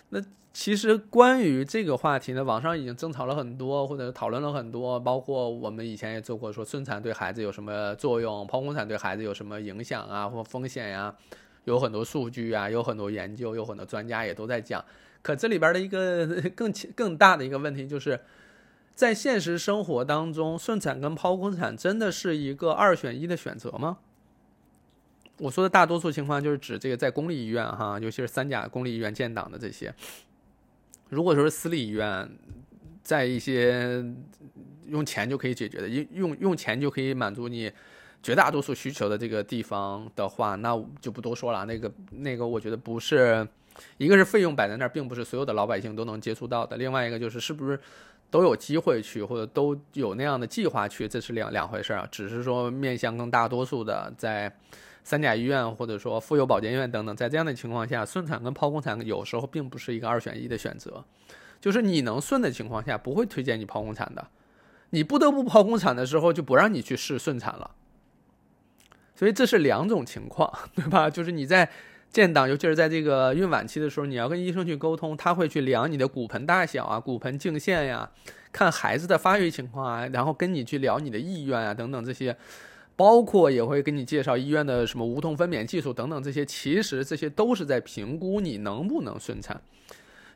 Speaker 1: 那。其实关于这个话题呢，网上已经争吵了很多，或者讨论了很多，包括我们以前也做过，说顺产对孩子有什么作用，剖宫产对孩子有什么影响啊，或风险呀，有很多数据啊，有很多研究，有很多专家也都在讲。可这里边的一个 <laughs> 更更大的一个问题就是，在现实生活当中，顺产跟剖宫产真的是一个二选一的选择吗？我说的大多数情况就是指这个在公立医院哈，尤其是三甲公立医院建档的这些。如果说是私立医院，在一些用钱就可以解决的，用用用钱就可以满足你绝大多数需求的这个地方的话，那就不多说了。那个那个，我觉得不是，一个是费用摆在那儿，并不是所有的老百姓都能接触到的；另外一个就是是不是都有机会去，或者都有那样的计划去，这是两两回事儿。只是说面向更大多数的在。三甲医院或者说妇幼保健院等等，在这样的情况下，顺产跟剖宫产有时候并不是一个二选一的选择，就是你能顺的情况下，不会推荐你剖宫产的，你不得不剖宫产的时候，就不让你去试顺产了。所以这是两种情况，<laughs> 对吧？就是你在建档，尤其是在这个孕晚期的时候，你要跟医生去沟通，他会去量你的骨盆大小啊、骨盆径线呀，看孩子的发育情况啊，然后跟你去聊你的意愿啊等等这些。包括也会给你介绍医院的什么无痛分娩技术等等这些，其实这些都是在评估你能不能顺产。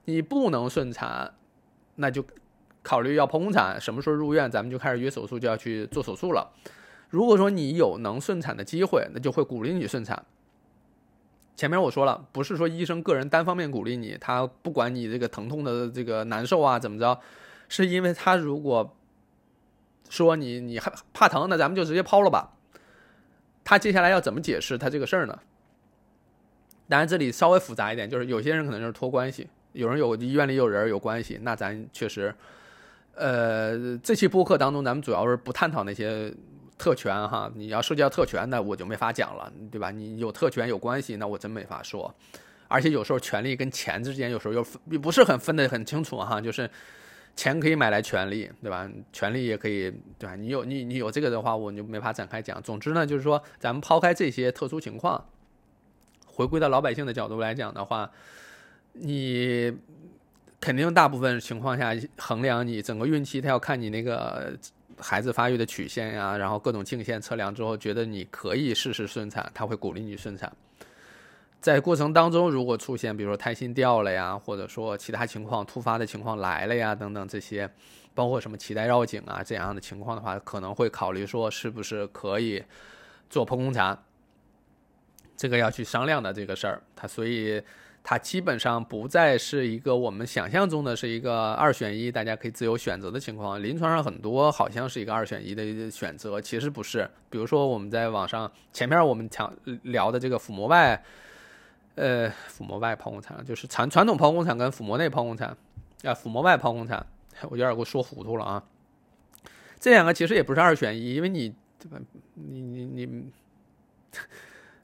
Speaker 1: 你不能顺产，那就考虑要剖宫产，什么时候入院，咱们就开始约手术，就要去做手术了。如果说你有能顺产的机会，那就会鼓励你顺产。前面我说了，不是说医生个人单方面鼓励你，他不管你这个疼痛的这个难受啊怎么着，是因为他如果。说你你还怕疼，那咱们就直接抛了吧。他接下来要怎么解释他这个事儿呢？当然这里稍微复杂一点，就是有些人可能就是托关系，有人有医院里有人有关系，那咱确实，呃，这期播客当中咱们主要是不探讨那些特权哈。你要涉及到特权，那我就没法讲了，对吧？你有特权有关系，那我真没法说。而且有时候权力跟钱之间有时候又又不是很分得很清楚哈，就是。钱可以买来权利，对吧？权利也可以，对吧？你有你你有这个的话，我就没法展开讲。总之呢，就是说，咱们抛开这些特殊情况，回归到老百姓的角度来讲的话，你肯定大部分情况下衡量你整个孕期，他要看你那个孩子发育的曲线呀，然后各种镜线测量之后，觉得你可以试试顺产，他会鼓励你顺产。在过程当中，如果出现比如说胎心掉了呀，或者说其他情况突发的情况来了呀，等等这些，包括什么脐带绕颈啊这样的情况的话，可能会考虑说是不是可以做剖宫产，这个要去商量的这个事儿。它所以它基本上不再是一个我们想象中的是一个二选一，大家可以自由选择的情况。临床上很多好像是一个二选一的选择，其实不是。比如说我们在网上前面我们讲聊的这个腹膜外。呃，腹膜外剖宫产就是传传统剖宫产跟腹膜内剖宫产啊，腹膜外剖宫产，<laughs> 我有点给我说糊涂了啊。这两个其实也不是二选一，因为你对吧？你你你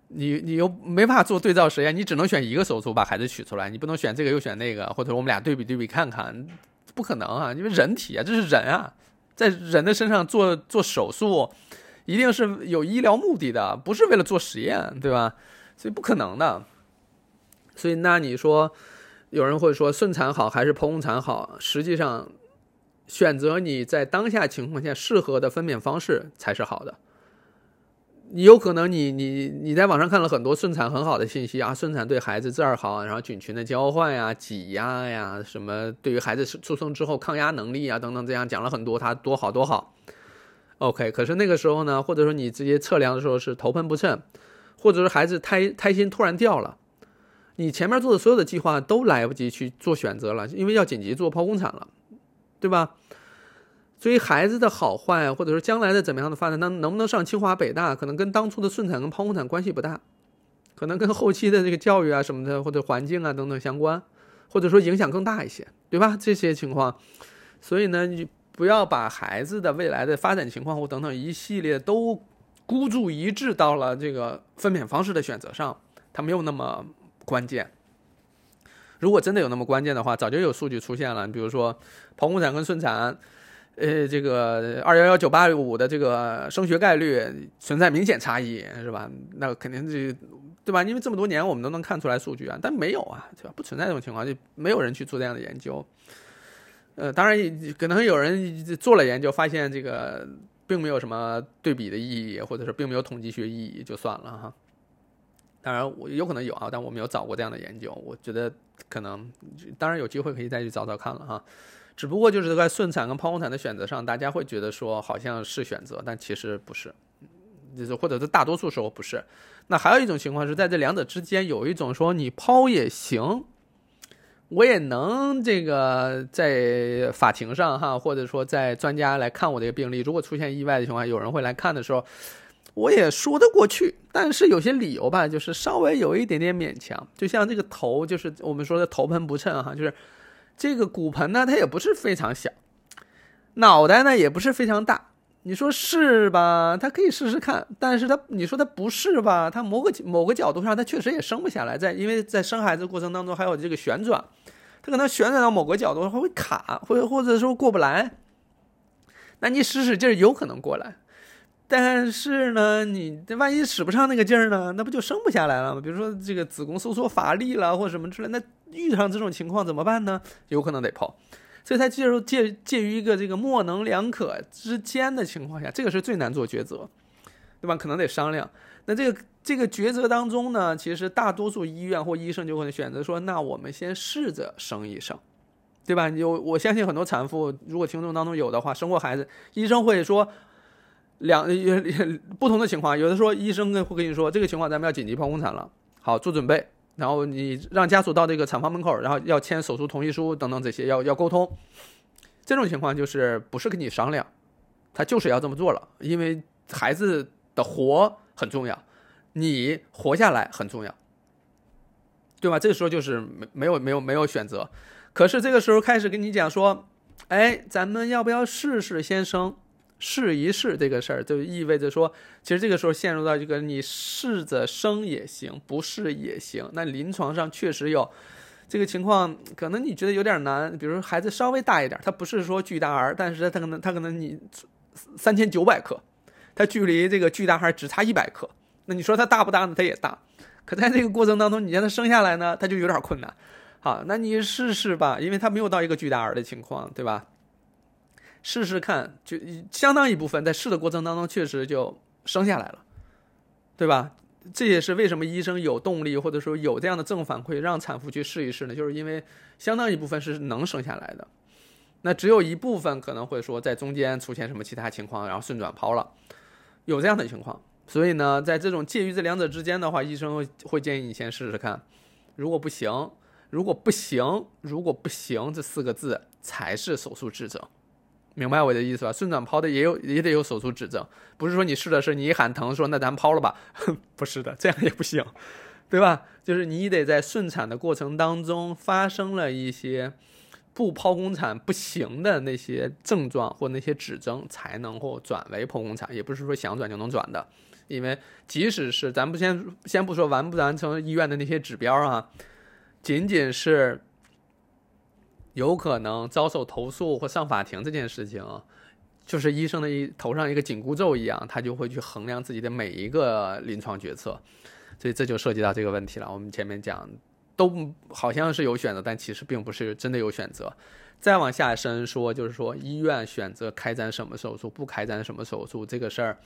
Speaker 1: 你你又没法做对照实验，你只能选一个手术把孩子取出来，你不能选这个又选那个，或者我们俩对比对比看看，不可能啊！因为人体啊，这是人啊，在人的身上做做手术，一定是有医疗目的的，不是为了做实验，对吧？所以不可能的。所以那你说，有人会说顺产好还是剖宫产好？实际上。选择你在当下情况下适合的分娩方式才是好的。你有可能你你你在网上看了很多顺产很好的信息啊，顺产对孩子这儿好，然后菌群的交换呀、挤压呀，什么对于孩子出生之后抗压能力啊等等，这样讲了很多，它多好多好。OK，可是那个时候呢，或者说你直接测量的时候是头盆不称，或者是孩子胎胎心突然掉了，你前面做的所有的计划都来不及去做选择了，因为要紧急做剖宫产了。对吧？所以孩子的好坏，或者说将来的怎么样的发展，能能不能上清华北大，可能跟当初的顺产跟剖宫产关系不大，可能跟后期的这个教育啊什么的，或者环境啊等等相关，或者说影响更大一些，对吧？这些情况，所以呢，你不要把孩子的未来的发展情况或等等一系列都孤注一掷到了这个分娩方式的选择上，它没有那么关键。如果真的有那么关键的话，早就有数据出现了。你比如说，剖宫产跟顺产，呃，这个二幺幺九八五的这个升学概率存在明显差异，是吧？那肯定这，对吧？因为这么多年我们都能看出来数据啊，但没有啊，对吧？不存在这种情况，就没有人去做这样的研究。呃，当然可能有人做了研究，发现这个并没有什么对比的意义，或者是并没有统计学意义，就算了哈。当然，我有可能有啊，但我没有找过这样的研究。我觉得可能，当然有机会可以再去找找看了哈。只不过就是在顺产跟剖宫产的选择上，大家会觉得说好像是选择，但其实不是，就是或者是大多数时候不是。那还有一种情况是在这两者之间有一种说你剖也行，我也能这个在法庭上哈，或者说在专家来看我这个病例，如果出现意外的情况，有人会来看的时候。我也说得过去，但是有些理由吧，就是稍微有一点点勉强。就像这个头，就是我们说的头盆不称哈，就是这个骨盆呢，它也不是非常小，脑袋呢也不是非常大。你说是吧？它可以试试看，但是它你说它不是吧？它某个某个角度上，它确实也生不下来，在因为在生孩子过程当中还有这个旋转，它可能旋转到某个角度它会卡，会或者说过不来。那你使使劲，有可能过来。但是呢，你这万一使不上那个劲儿呢，那不就生不下来了吗？比如说这个子宫收缩乏力了，或什么之类，那遇上这种情况怎么办呢？有可能得剖，所以它介入介介于一个这个模棱两可之间的情况下，这个是最难做抉择，对吧？可能得商量。那这个这个抉择当中呢，其实大多数医院或医生就会选择说，那我们先试着生一生，对吧？有我相信很多产妇，如果听众当中有的话，生过孩子，医生会说。两不同的情况，有的说医生跟会跟你说，这个情况咱们要紧急剖宫产了，好做准备，然后你让家属到这个产房门口，然后要签手术同意书等等这些，要要沟通。这种情况就是不是跟你商量，他就是要这么做了，因为孩子的活很重要，你活下来很重要，对吧？这个时候就是没没有没有没有选择，可是这个时候开始跟你讲说，哎，咱们要不要试试先生？试一试这个事儿，就意味着说，其实这个时候陷入到这个你试着生也行，不试也行。那临床上确实有这个情况，可能你觉得有点难。比如说孩子稍微大一点，他不是说巨大儿，但是他可能他可能你三千九百克，他距离这个巨大孩只差一百克。那你说他大不大呢？他也大。可在这个过程当中，你让他生下来呢，他就有点困难。好，那你试试吧，因为他没有到一个巨大儿的情况，对吧？试试看，就相当一部分在试的过程当中，确实就生下来了，对吧？这也是为什么医生有动力或者说有这样的正反馈，让产妇去试一试呢？就是因为相当一部分是能生下来的，那只有一部分可能会说在中间出现什么其他情况，然后顺转剖了，有这样的情况。所以呢，在这种介于这两者之间的话，医生会建议你先试试看，如果不行，如果不行，如果不行，这四个字才是手术指责。明白我的意思吧？顺转剖的也有，也得有手术指证，不是说你试的是你喊疼说那咱抛了吧？<laughs> 不是的，这样也不行，对吧？就是你得在顺产的过程当中发生了一些不剖宫产不行的那些症状或那些指征，才能够转为剖宫产，也不是说想转就能转的。因为即使是咱不先先不说完不完成医院的那些指标啊，仅仅是有可能遭受投诉或上法庭这件事情，就是医生的一头上一个紧箍咒一样，他就会去衡量自己的每一个临床决策，所以这就涉及到这个问题了。我们前面讲都好像是有选择，但其实并不是真的有选择。再往下深说，就是说医院选择开展什么手术，不开展什么手术这个事儿。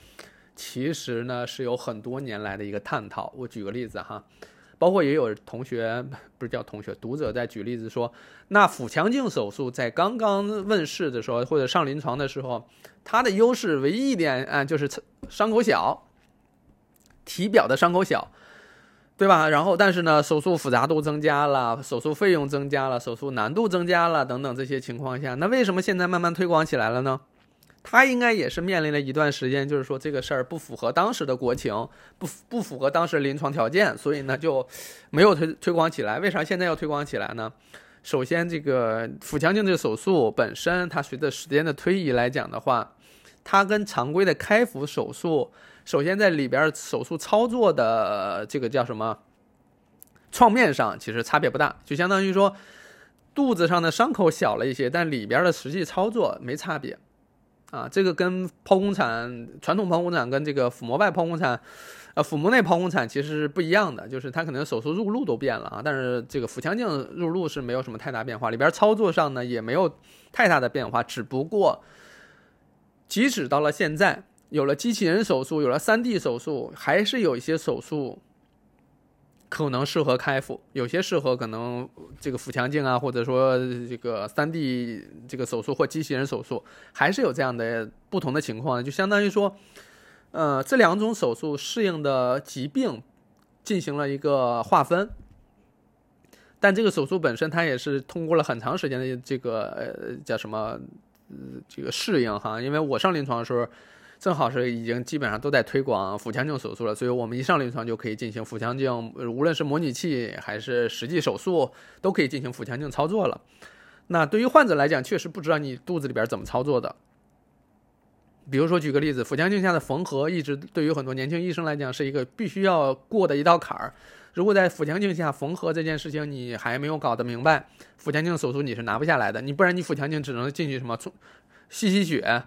Speaker 1: 其实呢，是有很多年来的一个探讨。我举个例子哈，包括也有同学 <laughs> 不是叫同学读者在举例子说，那腹腔镜手术在刚刚问世的时候或者上临床的时候，它的优势唯一一点啊，就是伤口小，体表的伤口小，对吧？然后但是呢，手术复杂度增加了，手术费用增加了，手术难度增加了等等这些情况下，那为什么现在慢慢推广起来了呢？他应该也是面临了一段时间，就是说这个事儿不符合当时的国情，不不符合当时临床条件，所以呢就没有推推广起来。为啥现在要推广起来呢？首先，这个腹腔镜这个手术本身，它随着时间的推移来讲的话，它跟常规的开腹手术，首先在里边手术操作的这个叫什么创面上，其实差别不大，就相当于说肚子上的伤口小了一些，但里边的实际操作没差别。啊，这个跟剖宫产传统剖宫产跟这个腹膜外剖宫产，呃，腹膜内剖宫产其实是不一样的，就是它可能手术入路都变了啊，但是这个腹腔镜入路是没有什么太大变化，里边操作上呢也没有太大的变化，只不过，即使到了现在，有了机器人手术，有了 3D 手术，还是有一些手术。可能适合开腹，有些适合可能这个腹腔镜啊，或者说这个三 D 这个手术或机器人手术，还是有这样的不同的情况。就相当于说，呃，这两种手术适应的疾病进行了一个划分，但这个手术本身它也是通过了很长时间的这个呃叫什么呃这个适应哈。因为我上临床的时候。正好是已经基本上都在推广腹腔镜手术了，所以我们一上临床就可以进行腹腔镜，无论是模拟器还是实际手术，都可以进行腹腔镜操作了。那对于患者来讲，确实不知道你肚子里边怎么操作的。比如说举个例子，腹腔镜下的缝合，一直对于很多年轻医生来讲是一个必须要过的一道坎儿。如果在腹腔镜下缝合这件事情你还没有搞得明白，腹腔镜手术你是拿不下来的。你不然你腹腔镜只能进去什么吸吸血。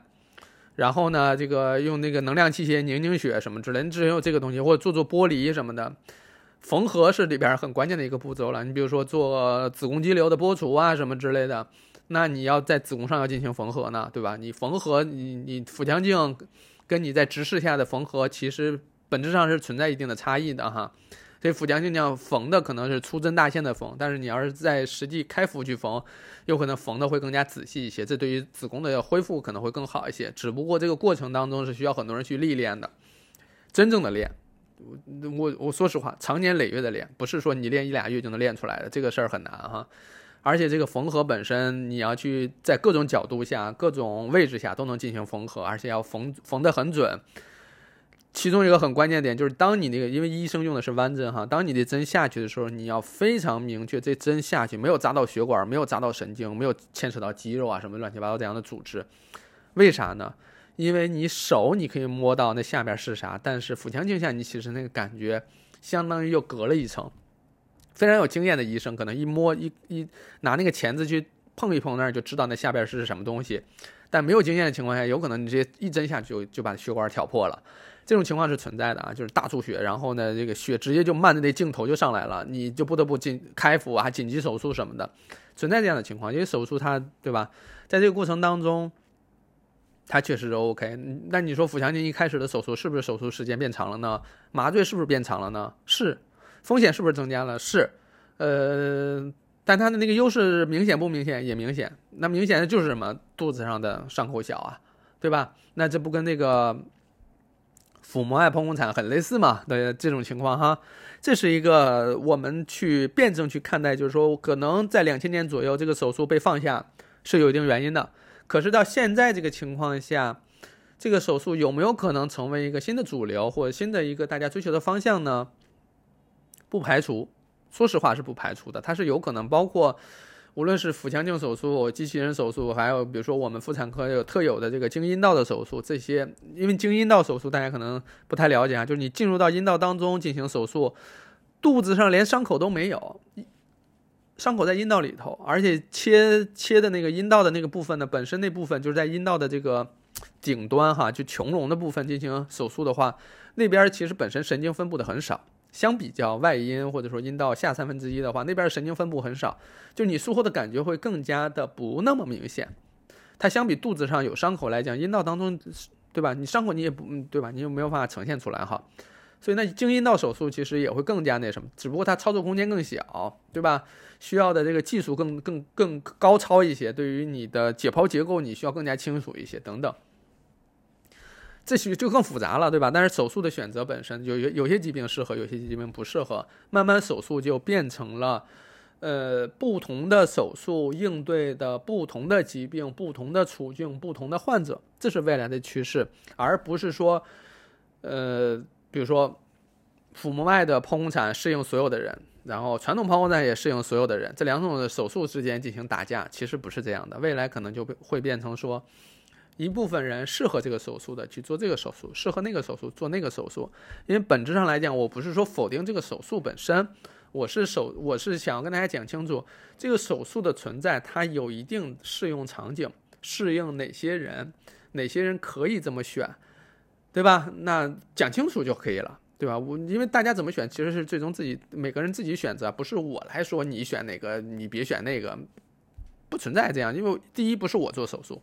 Speaker 1: 然后呢，这个用那个能量器械凝凝血什么之类，只有这个东西，或者做做剥离什么的，缝合是里边很关键的一个步骤了。你比如说做子宫肌瘤的剥除啊什么之类的，那你要在子宫上要进行缝合呢，对吧？你缝合，你你腹腔镜跟你在直视下的缝合，其实本质上是存在一定的差异的哈。这腹腔镜这样缝的可能是粗针大线的缝，但是你要是在实际开腹去缝，有可能缝的会更加仔细一些，这对于子宫的恢复可能会更好一些。只不过这个过程当中是需要很多人去历练的，真正的练，我我我说实话，长年累月的练，不是说你练一俩月就能练出来的，这个事儿很难哈。而且这个缝合本身，你要去在各种角度下、各种位置下都能进行缝合，而且要缝缝得很准。其中一个很关键点就是，当你那个，因为医生用的是弯针哈，当你的针下去的时候，你要非常明确，这针下去没有扎到血管，没有扎到神经，没有牵扯到肌肉啊什么乱七八糟这样的组织。为啥呢？因为你手你可以摸到那下边是啥，但是腹腔镜下你其实那个感觉相当于又隔了一层。非常有经验的医生可能一摸一一拿那个钳子去碰一碰那儿就知道那下边是什么东西，但没有经验的情况下，有可能你直接一针下去就就把血管挑破了。这种情况是存在的啊，就是大出血，然后呢，这个血直接就漫着那镜头就上来了，你就不得不进开腹啊，紧急手术什么的，存在这样的情况。因为手术它对吧，在这个过程当中，它确实是 OK。那你说腹腔镜一开始的手术是不是手术时间变长了呢？麻醉是不是变长了呢？是，风险是不是增加了？是，呃，但它的那个优势明显不明显？也明显。那明显的就是什么？肚子上的伤口小啊，对吧？那这不跟那个。腹膜外剖宫产很类似嘛的这种情况哈，这是一个我们去辩证去看待，就是说可能在两千年左右这个手术被放下是有一定原因的，可是到现在这个情况下，这个手术有没有可能成为一个新的主流或者新的一个大家追求的方向呢？不排除，说实话是不排除的，它是有可能包括。无论是腹腔镜手术、机器人手术，还有比如说我们妇产科有特有的这个经阴道的手术，这些因为经阴道手术大家可能不太了解啊，就是你进入到阴道当中进行手术，肚子上连伤口都没有，伤口在阴道里头，而且切切的那个阴道的那个部分呢，本身那部分就是在阴道的这个顶端哈，就穹隆的部分进行手术的话，那边其实本身神经分布的很少。相比较外阴或者说阴道下三分之一的话，那边神经分布很少，就你术后的感觉会更加的不那么明显。它相比肚子上有伤口来讲，阴道当中，对吧？你伤口你也不，对吧？你又没有办法呈现出来哈。所以那经阴道手术其实也会更加那什么，只不过它操作空间更小，对吧？需要的这个技术更更更高超一些，对于你的解剖结构你需要更加清楚一些等等。这些就更复杂了，对吧？但是手术的选择本身有有有些疾病适合，有些疾病不适合，慢慢手术就变成了，呃，不同的手术应对的不同的疾病、不同的处境、不同的患者，这是未来的趋势，而不是说，呃，比如说，腹膜外的剖宫产适应所有的人，然后传统剖宫产也适应所有的人，这两种手术之间进行打架，其实不是这样的，未来可能就会变成说。一部分人适合这个手术的去做这个手术，适合那个手术做那个手术。因为本质上来讲，我不是说否定这个手术本身，我是手我是想要跟大家讲清楚，这个手术的存在它有一定适用场景，适应哪些人，哪些人可以这么选，对吧？那讲清楚就可以了，对吧？我因为大家怎么选，其实是最终自己每个人自己选择，不是我来说你选哪个，你别选那个，不存在这样。因为第一不是我做手术。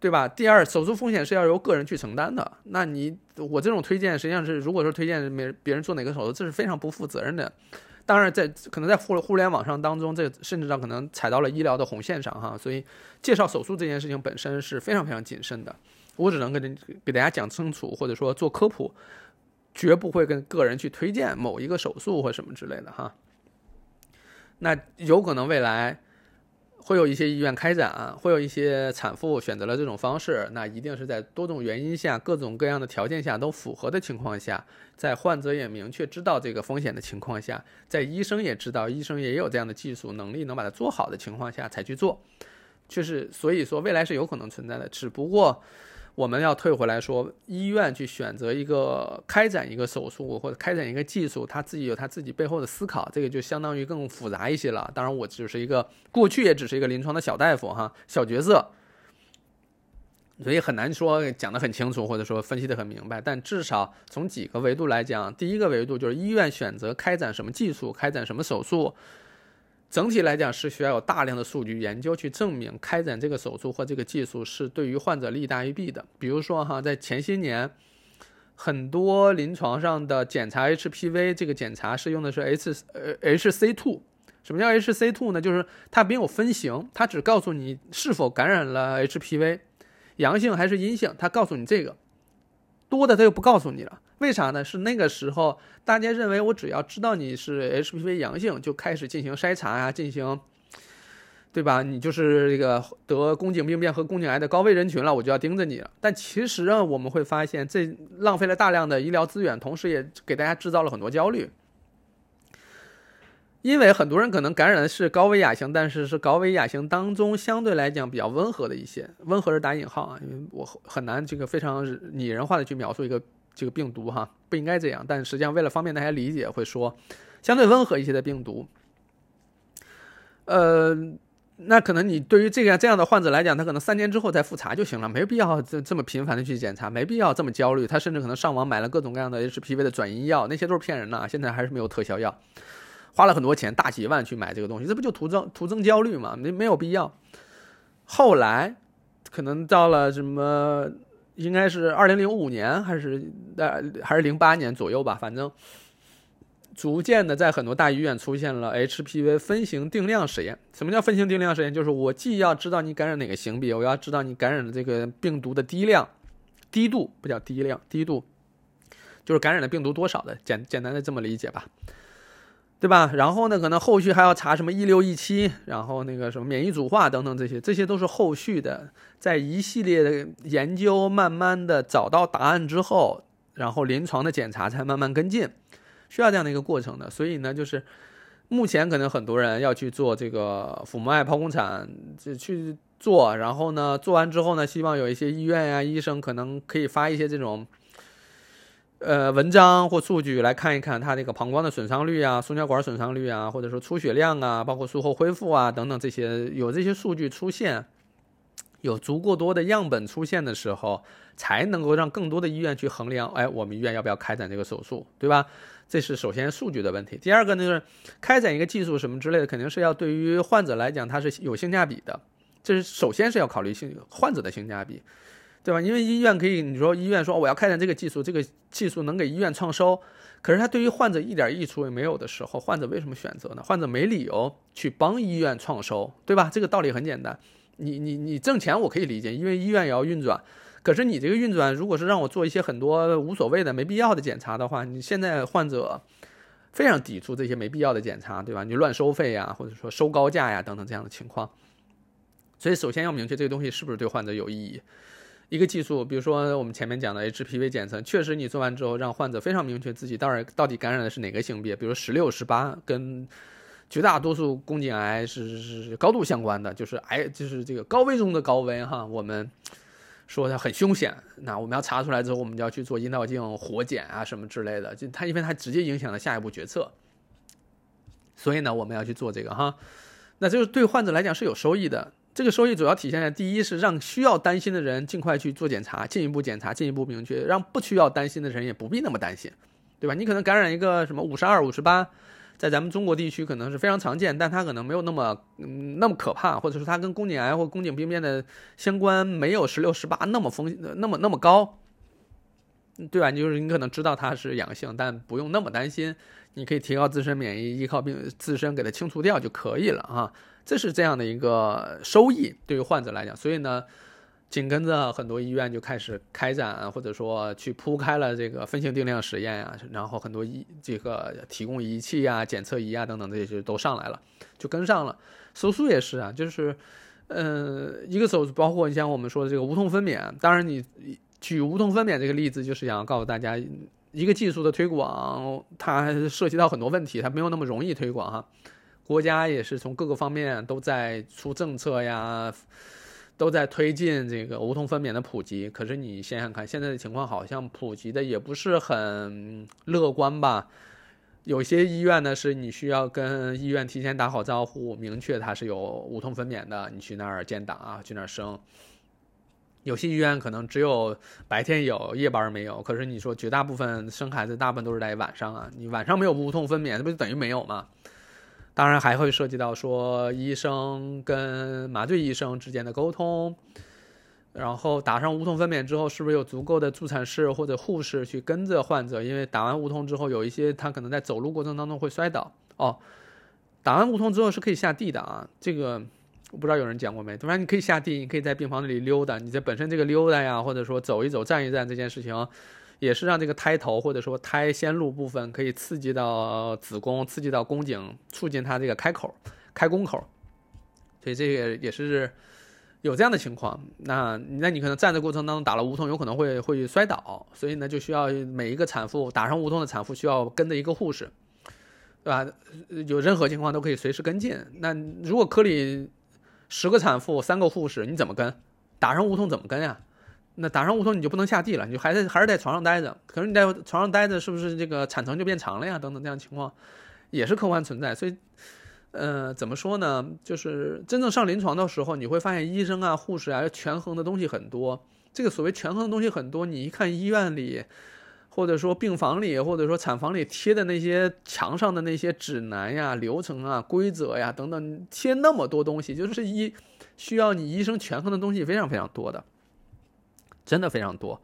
Speaker 1: 对吧？第二，手术风险是要由个人去承担的。那你我这种推荐，实际上是如果说推荐别别人做哪个手术，这是非常不负责任的。当然，在可能在互互联网上当中，这甚至上可能踩到了医疗的红线上哈。所以，介绍手术这件事情本身是非常非常谨慎的。我只能跟给大家讲清楚，或者说做科普，绝不会跟个人去推荐某一个手术或什么之类的哈。那有可能未来。会有一些医院开展，会有一些产妇选择了这种方式，那一定是在多种原因下、各种各样的条件下都符合的情况下，在患者也明确知道这个风险的情况下，在医生也知道、医生也有这样的技术能力能把它做好的情况下才去做，就是所以说未来是有可能存在的，只不过。我们要退回来说，医院去选择一个开展一个手术或者开展一个技术，他自己有他自己背后的思考，这个就相当于更复杂一些了。当然，我只是一个过去也只是一个临床的小大夫哈，小角色，所以很难说讲得很清楚，或者说分析得很明白。但至少从几个维度来讲，第一个维度就是医院选择开展什么技术，开展什么手术。整体来讲是需要有大量的数据研究去证明开展这个手术或这个技术是对于患者利大于弊的。比如说哈，在前些年，很多临床上的检查 HPV 这个检查是用的是 H 呃 HC2。什么叫 HC2 呢？就是它没有分型，它只告诉你是否感染了 HPV，阳性还是阴性，它告诉你这个。多的他又不告诉你了，为啥呢？是那个时候大家认为我只要知道你是 HPV 阳性，就开始进行筛查啊，进行，对吧？你就是这个得宫颈病变和宫颈癌的高危人群了，我就要盯着你了。但其实啊，我们会发现这浪费了大量的医疗资源，同时也给大家制造了很多焦虑。因为很多人可能感染的是高危亚型，但是是高危亚型当中相对来讲比较温和的一些，温和是打引号啊，因为我很难这个非常拟人化的去描述一个这个病毒哈，不应该这样，但实际上为了方便大家理解，会说相对温和一些的病毒。呃，那可能你对于这个这样的患者来讲，他可能三年之后再复查就行了，没必要这这么频繁的去检查，没必要这么焦虑，他甚至可能上网买了各种各样的 HPV 的转阴药，那些都是骗人的，现在还是没有特效药。花了很多钱，大几万去买这个东西，这不就徒增徒增焦虑吗？没没有必要。后来，可能到了什么，应该是二零零五年还是呃还是零八年左右吧，反正逐渐的在很多大医院出现了 HPV 分型定量实验。什么叫分型定量实验？就是我既要知道你感染哪个型别，我要知道你感染的这个病毒的低量、低度，不叫低量，低度就是感染的病毒多少的，简简单的这么理解吧。对吧？然后呢，可能后续还要查什么一六一七，然后那个什么免疫组化等等这些，这些都是后续的，在一系列的研究慢慢的找到答案之后，然后临床的检查才慢慢跟进。需要这样的一个过程的。所以呢，就是目前可能很多人要去做这个腹膜外剖宫产，就去做，然后呢，做完之后呢，希望有一些医院呀、医生可能可以发一些这种。呃，文章或数据来看一看它这个膀胱的损伤率啊，输尿管损伤率啊，或者说出血量啊，包括术后恢复啊等等这些，有这些数据出现，有足够多的样本出现的时候，才能够让更多的医院去衡量，哎，我们医院要不要开展这个手术，对吧？这是首先数据的问题。第二个呢，就是开展一个技术什么之类的，肯定是要对于患者来讲，它是有性价比的，这是首先是要考虑性患者的性价比。对吧？因为医院可以，你说医院说我要开展这个技术，这个技术能给医院创收，可是它对于患者一点益处也没有的时候，患者为什么选择呢？患者没理由去帮医院创收，对吧？这个道理很简单，你你你挣钱我可以理解，因为医院也要运转，可是你这个运转如果是让我做一些很多无所谓的、没必要的检查的话，你现在患者非常抵触这些没必要的检查，对吧？你乱收费呀，或者说收高价呀等等这样的情况，所以首先要明确这个东西是不是对患者有意义。一个技术，比如说我们前面讲的 HPV 检测，确实你做完之后，让患者非常明确自己到底到底感染的是哪个性别，比如十六、十八，跟绝大多数宫颈癌是是是高度相关的，就是癌就是这个高危中的高危哈。我们说它很凶险，那我们要查出来之后，我们就要去做阴道镜活检啊什么之类的，就它因为它直接影响了下一步决策，所以呢，我们要去做这个哈，那就是对患者来讲是有收益的。这个收益主要体现在第一是让需要担心的人尽快去做检查，进一步检查，进一步明确，让不需要担心的人也不必那么担心，对吧？你可能感染一个什么五十二、五十八，在咱们中国地区可能是非常常见，但它可能没有那么嗯那么可怕，或者说它跟宫颈癌或宫颈病变的相关没有十六、十八那么风那么那么高，对吧？就是你可能知道它是阳性，但不用那么担心，你可以提高自身免疫，依靠病自身给它清除掉就可以了啊。这是这样的一个收益，对于患者来讲，所以呢，紧跟着很多医院就开始开展，或者说去铺开了这个分型定量实验啊，然后很多仪这个提供仪器啊、检测仪啊等等这些都上来了，就跟上了。手术也是啊，就是，嗯，一个手术包括你像我们说的这个无痛分娩，当然你举无痛分娩这个例子，就是想要告诉大家，一个技术的推广，它涉及到很多问题，它没有那么容易推广哈。国家也是从各个方面都在出政策呀，都在推进这个无痛分娩的普及。可是你想想看，现在的情况好像普及的也不是很乐观吧？有些医院呢，是你需要跟医院提前打好招呼，明确它是有无痛分娩的，你去那儿建档啊，去那儿生。有些医院可能只有白天有，夜班没有。可是你说绝大部分生孩子，大部分都是在晚上啊，你晚上没有无痛分娩，那不就等于没有吗？当然还会涉及到说医生跟麻醉医生之间的沟通，然后打上无痛分娩之后，是不是有足够的助产士或者护士去跟着患者？因为打完无痛之后，有一些他可能在走路过程当中会摔倒哦。打完无痛之后是可以下地的啊，这个我不知道有人讲过没？当然你可以下地，你可以在病房里溜达。你这本身这个溜达呀，或者说走一走、站一站这件事情。也是让这个胎头或者说胎先露部分可以刺激到子宫，刺激到宫颈，促进它这个开口、开宫口。所以这个也是有这样的情况。那那你可能站的过程当中打了无痛，有可能会会摔倒，所以呢就需要每一个产妇打上无痛的产妇需要跟着一个护士，对吧？有任何情况都可以随时跟进。那如果科里十个产妇三个护士，你怎么跟？打上无痛怎么跟呀？那打上无痛你就不能下地了，你就还在还是在床上待着。可是你在床上待着，是不是这个产程就变长了呀？等等这样情况，也是客观存在。所以，呃，怎么说呢？就是真正上临床的时候，你会发现医生啊、护士啊要权衡的东西很多。这个所谓权衡的东西很多，你一看医院里，或者说病房里，或者说产房里贴的那些墙上的那些指南呀、流程啊、规则呀等等，贴那么多东西，就是一需要你医生权衡的东西非常非常多的。真的非常多，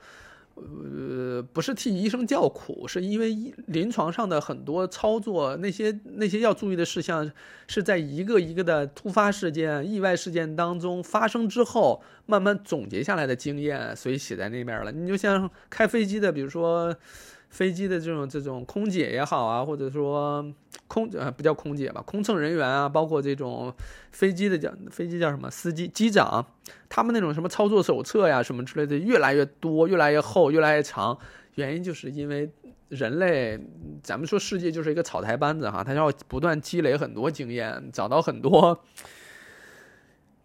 Speaker 1: 呃，不是替医生叫苦，是因为临床上的很多操作，那些那些要注意的事项，是在一个一个的突发事件、意外事件当中发生之后，慢慢总结下来的经验，所以写在那边了。你就像开飞机的，比如说。飞机的这种这种空姐也好啊，或者说空呃不叫空姐吧，空乘人员啊，包括这种飞机的叫飞机叫什么司机机长，他们那种什么操作手册呀什么之类的越来越多，越来越厚，越来越长，原因就是因为人类，咱们说世界就是一个草台班子哈，他要不断积累很多经验，找到很多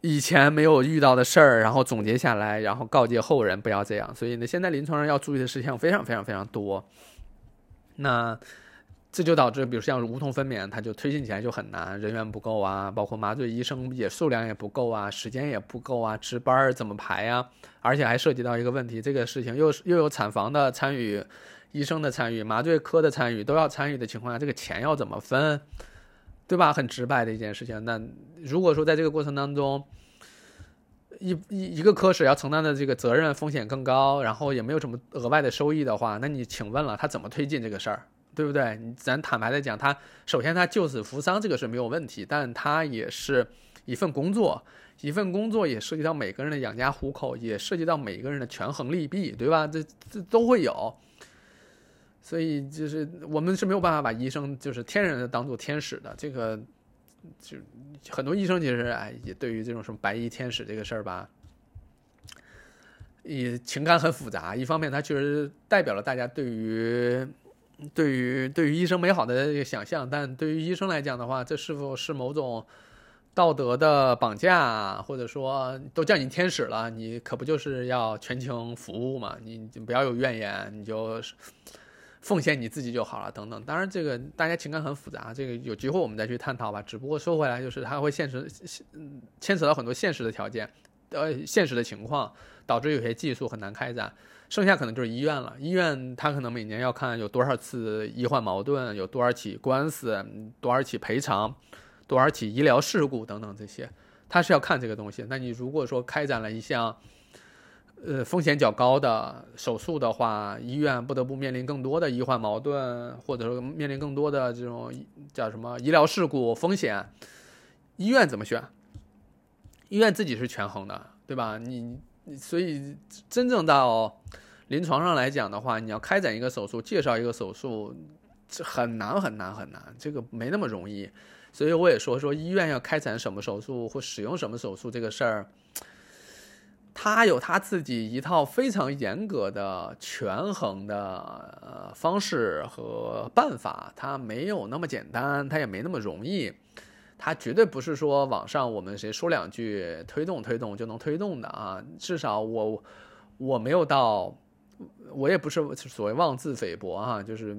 Speaker 1: 以前没有遇到的事儿，然后总结下来，然后告诫后人不要这样。所以呢，现在临床上要注意的事项非常非常非常多。那。这就导致，比如像无痛分娩，它就推进起来就很难，人员不够啊，包括麻醉医生也数量也不够啊，时间也不够啊，值班怎么排呀？而且还涉及到一个问题，这个事情又又有产房的参与，医生的参与，麻醉科的参与都要参与的情况下，这个钱要怎么分，对吧？很直白的一件事情。那如果说在这个过程当中，一一一个科室要承担的这个责任风险更高，然后也没有什么额外的收益的话，那你请问了，他怎么推进这个事儿？对不对？咱坦白的讲，他首先他救死扶伤这个是没有问题，但他也是一份工作，一份工作也涉及到每个人的养家糊口，也涉及到每个人的权衡利弊，对吧？这这都会有。所以就是我们是没有办法把医生就是天然的当做天使的，这个就很多医生其实哎也对于这种什么白衣天使这个事儿吧，也情感很复杂。一方面，他确实代表了大家对于。对于对于医生美好的一个想象，但对于医生来讲的话，这是否是某种道德的绑架，或者说都叫你天使了，你可不就是要全情服务嘛？你不要有怨言，你就是奉献你自己就好了，等等。当然，这个大家情感很复杂，这个有机会我们再去探讨吧。只不过说回来，就是它会现实牵扯到很多现实的条件，呃，现实的情况，导致有些技术很难开展。剩下可能就是医院了，医院他可能每年要看有多少次医患矛盾，有多少起官司，多少起赔偿，多少起医疗事故等等这些，他是要看这个东西。那你如果说开展了一项，呃，风险较高的手术的话，医院不得不面临更多的医患矛盾，或者说面临更多的这种叫什么医疗事故风险，医院怎么选？医院自己是权衡的，对吧？你。所以，真正到临床上来讲的话，你要开展一个手术，介绍一个手术，这很难很难很难，这个没那么容易。所以我也说说医院要开展什么手术或使用什么手术这个事儿，他有他自己一套非常严格的权衡的呃方式和办法，他没有那么简单，他也没那么容易。他绝对不是说网上我们谁说两句推动推动就能推动的啊！至少我我没有到，我也不是所谓妄自菲薄哈，就是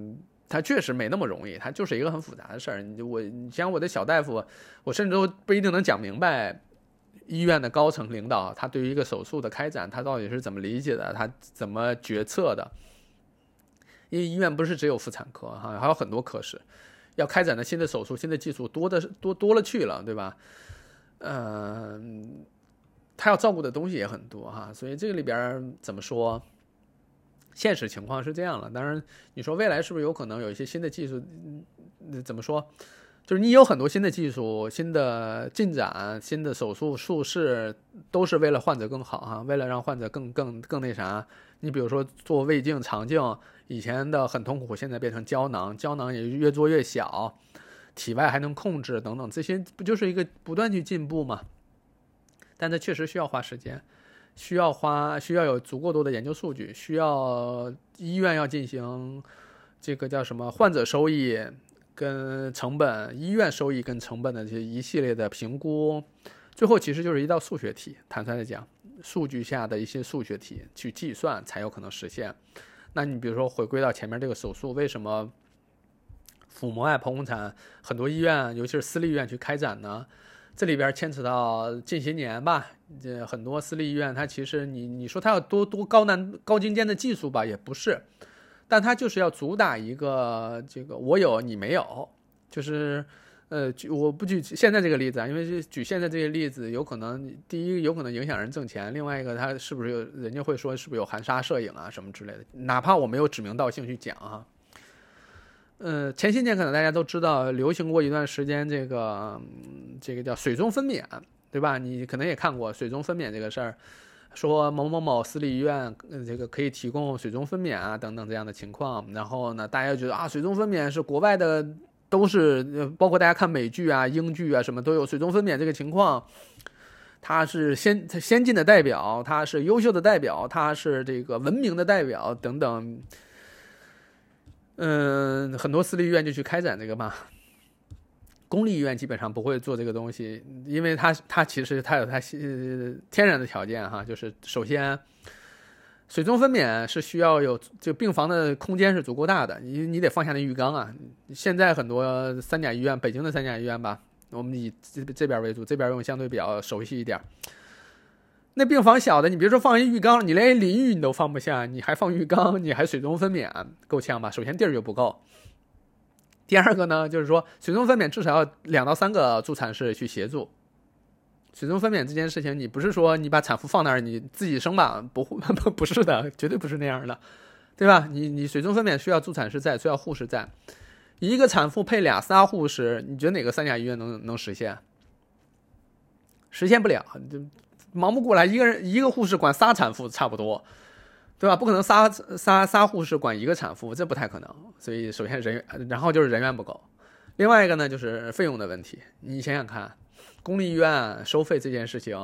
Speaker 1: 它确实没那么容易，它就是一个很复杂的事儿。你我你像我的小大夫，我甚至都不一定能讲明白医院的高层领导他对于一个手术的开展，他到底是怎么理解的，他怎么决策的？因为医院不是只有妇产科哈，还有很多科室。要开展的新的手术、新的技术多的多多了去了，对吧？嗯，他要照顾的东西也很多哈，所以这个里边怎么说？现实情况是这样了。当然，你说未来是不是有可能有一些新的技术？嗯怎么说？就是你有很多新的技术、新的进展、新的手术术式，都是为了患者更好哈，为了让患者更更更那啥。你比如说做胃镜、肠镜。以前的很痛苦，现在变成胶囊，胶囊也越做越小，体外还能控制等等，这些不就是一个不断去进步吗？但这确实需要花时间，需要花，需要有足够多的研究数据，需要医院要进行这个叫什么患者收益跟成本、医院收益跟成本的这一系列的评估，最后其实就是一道数学题。坦率的讲，数据下的一些数学题去计算才有可能实现。那你比如说回归到前面这个手术，为什么腹膜外剖宫产很多医院，尤其是私立医院去开展呢？这里边牵扯到近些年吧，这很多私立医院它其实你你说它要多多高难高精尖的技术吧，也不是，但它就是要主打一个这个我有你没有，就是。呃，举我不举现在这个例子啊，因为举现在这些例子，有可能第一有可能影响人挣钱，另外一个他是不是有人家会说是不是有含沙射影啊什么之类的，哪怕我没有指名道姓去讲啊。呃，前些年可能大家都知道流行过一段时间这个这个叫水中分娩，对吧？你可能也看过水中分娩这个事儿，说某某某私立医院这个可以提供水中分娩啊等等这样的情况，然后呢，大家觉得啊水中分娩是国外的。都是包括大家看美剧啊、英剧啊，什么都有水中分娩这个情况。它是先先进的代表，它是优秀的代表，它是这个文明的代表等等。嗯，很多私立医院就去开展这个嘛。公立医院基本上不会做这个东西，因为它它其实它有它天然的条件哈，就是首先。水中分娩是需要有就病房的空间是足够大的，你你得放下那浴缸啊。现在很多三甲医院，北京的三甲医院吧，我们以这这边为主，这边用相对比较熟悉一点。那病房小的，你别说放一浴缸，你连淋浴你都放不下，你还放浴缸，你还水中分娩，够呛吧？首先地儿就不够。第二个呢，就是说水中分娩至少要两到三个助产士去协助。水中分娩这件事情，你不是说你把产妇放那儿你自己生吧？不 <laughs> 不不是的，绝对不是那样的，对吧？你你水中分娩需要助产士在，需要护士在，一个产妇配俩仨护士，你觉得哪个三甲医院能能实现？实现不了，就忙不过来，一个人一个护士管仨产妇差不多，对吧？不可能仨仨仨护士管一个产妇，这不太可能。所以首先人，然后就是人员不够，另外一个呢就是费用的问题。你想想看。公立医院收费这件事情，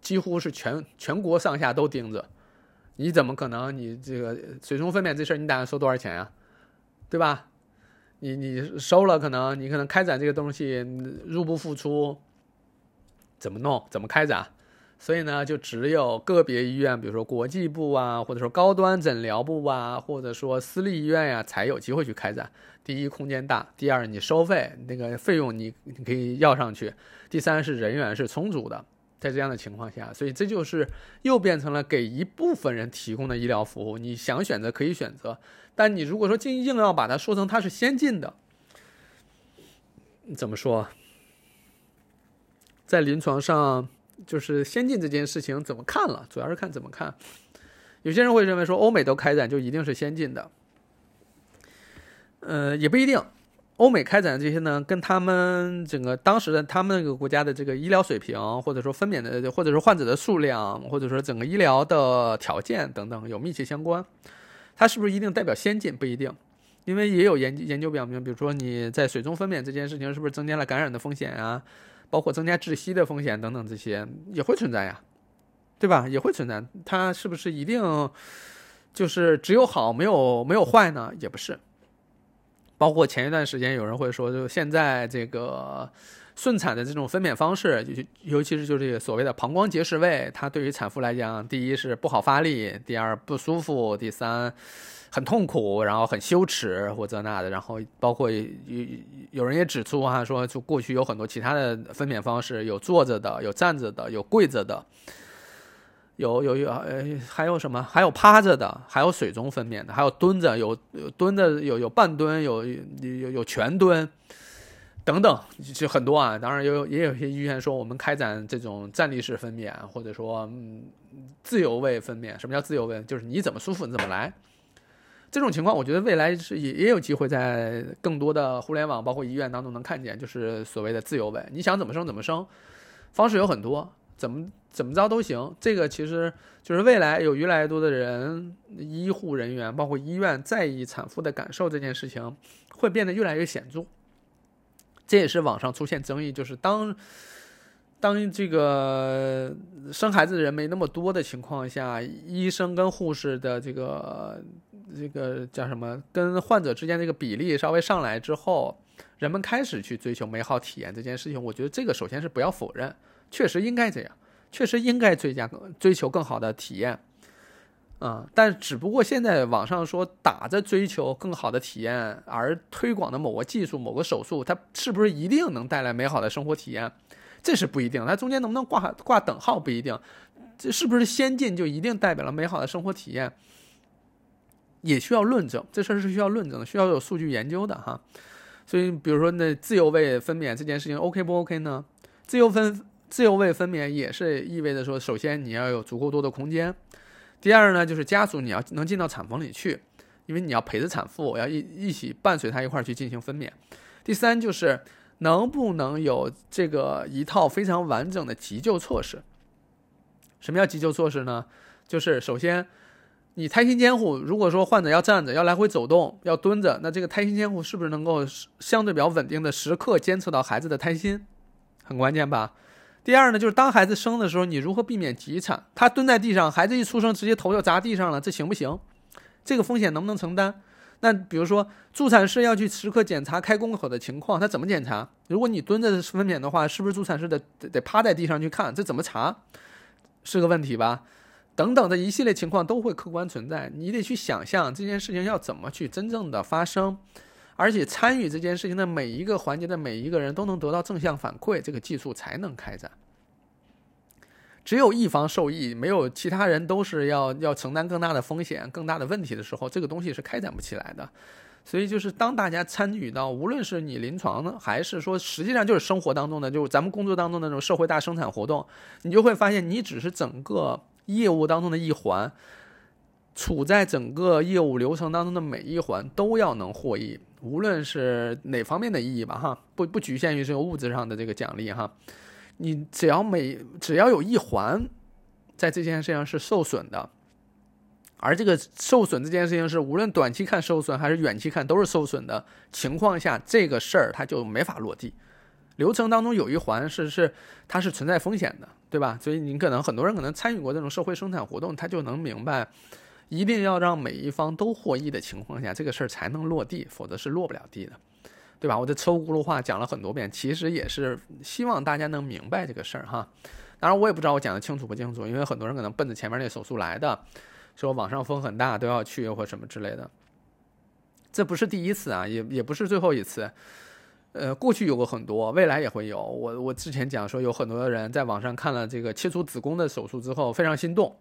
Speaker 1: 几乎是全全国上下都盯着。你怎么可能？你这个水中分娩这事儿，你打算收多少钱呀？对吧？你你收了，可能你可能开展这个东西入不敷出，怎么弄？怎么开展？所以呢，就只有个别医院，比如说国际部啊，或者说高端诊疗部啊，或者说私立医院呀，才有机会去开展。第一，空间大；第二，你收费那个费用你你可以要上去；第三是人员是充足的。在这样的情况下，所以这就是又变成了给一部分人提供的医疗服务。你想选择可以选择，但你如果说硬硬要把它说成它是先进的，怎么说？在临床上。就是先进这件事情怎么看了，主要是看怎么看。有些人会认为说欧美都开展就一定是先进的，呃，也不一定。欧美开展这些呢，跟他们整个当时的他们那个国家的这个医疗水平，或者说分娩的，或者说患者的数量，或者说整个医疗的条件等等有密切相关。它是不是一定代表先进？不一定，因为也有研究研究表明，比如说你在水中分娩这件事情，是不是增加了感染的风险啊？包括增加窒息的风险等等，这些也会存在呀，对吧？也会存在，它是不是一定就是只有好没有没有坏呢？也不是。包括前一段时间有人会说，就现在这个顺产的这种分娩方式，就尤其是就是所谓的膀胱结石位，它对于产妇来讲，第一是不好发力，第二不舒服，第三。很痛苦，然后很羞耻或者那的，然后包括有有人也指出哈，说就过去有很多其他的分娩方式，有坐着的，有站着的，有跪着的，有有有呃还有什么？还有趴着的，还有水中分娩的，还有蹲着，有有蹲的，有有半蹲，有有有全蹲等等，就很多啊。当然有也有些医院说我们开展这种站立式分娩，或者说嗯自由位分娩。什么叫自由位？就是你怎么舒服你怎么来。这种情况，我觉得未来是也也有机会在更多的互联网，包括医院当中能看见，就是所谓的自由位，你想怎么生怎么生，方式有很多，怎么怎么着都行。这个其实就是未来有越来越多的人，医护人员，包括医院在意产妇的感受这件事情，会变得越来越显著。这也是网上出现争议，就是当。当这个生孩子的人没那么多的情况下，医生跟护士的这个这个叫什么，跟患者之间这个比例稍微上来之后，人们开始去追求美好体验这件事情。我觉得这个首先是不要否认，确实应该这样，确实应该追加追求更好的体验，啊，但只不过现在网上说打着追求更好的体验而推广的某个技术、某个手术，它是不是一定能带来美好的生活体验？这是不一定，它中间能不能挂挂等号不一定，这是不是先进就一定代表了美好的生活体验，也需要论证，这事儿是需要论证的，需要有数据研究的哈。所以，比如说那自由位分娩这件事情，OK 不 OK 呢？自由分自由位分娩也是意味着说，首先你要有足够多的空间，第二呢，就是家属你要能进到产房里去，因为你要陪着产妇，要一一起伴随她一块儿去进行分娩，第三就是。能不能有这个一套非常完整的急救措施？什么叫急救措施呢？就是首先，你胎心监护，如果说患者要站着、要来回走动、要蹲着，那这个胎心监护是不是能够相对比较稳定的时刻监测到孩子的胎心？很关键吧。第二呢，就是当孩子生的时候，你如何避免急产？他蹲在地上，孩子一出生直接头就砸地上了，这行不行？这个风险能不能承担？那比如说助产士要去时刻检查开宫口的情况，他怎么检查？如果你蹲着分娩的话，是不是助产士得得趴在地上去看？这怎么查？是个问题吧？等等的一系列情况都会客观存在，你得去想象这件事情要怎么去真正的发生，而且参与这件事情的每一个环节的每一个人都能得到正向反馈，这个技术才能开展。只有一方受益，没有其他人都是要要承担更大的风险、更大的问题的时候，这个东西是开展不起来的。所以，就是当大家参与到，无论是你临床呢，还是说实际上就是生活当中的，就是咱们工作当中的那种社会大生产活动，你就会发现，你只是整个业务当中的一环，处在整个业务流程当中的每一环都要能获益，无论是哪方面的意义吧，哈，不不局限于这个物质上的这个奖励，哈。你只要每只要有一环在这件事情是受损的，而这个受损这件事情是无论短期看受损还是远期看都是受损的情况下，这个事儿它就没法落地。流程当中有一环是是它是存在风险的，对吧？所以你可能很多人可能参与过这种社会生产活动，他就能明白，一定要让每一方都获益的情况下，这个事儿才能落地，否则是落不了地的。对吧？我这车轱辘话讲了很多遍，其实也是希望大家能明白这个事儿哈。当然，我也不知道我讲的清楚不清楚，因为很多人可能奔着前面那手术来的，说网上风很大都要去或什么之类的。这不是第一次啊，也也不是最后一次。呃，过去有过很多，未来也会有。我我之前讲说，有很多人在网上看了这个切除子宫的手术之后，非常心动。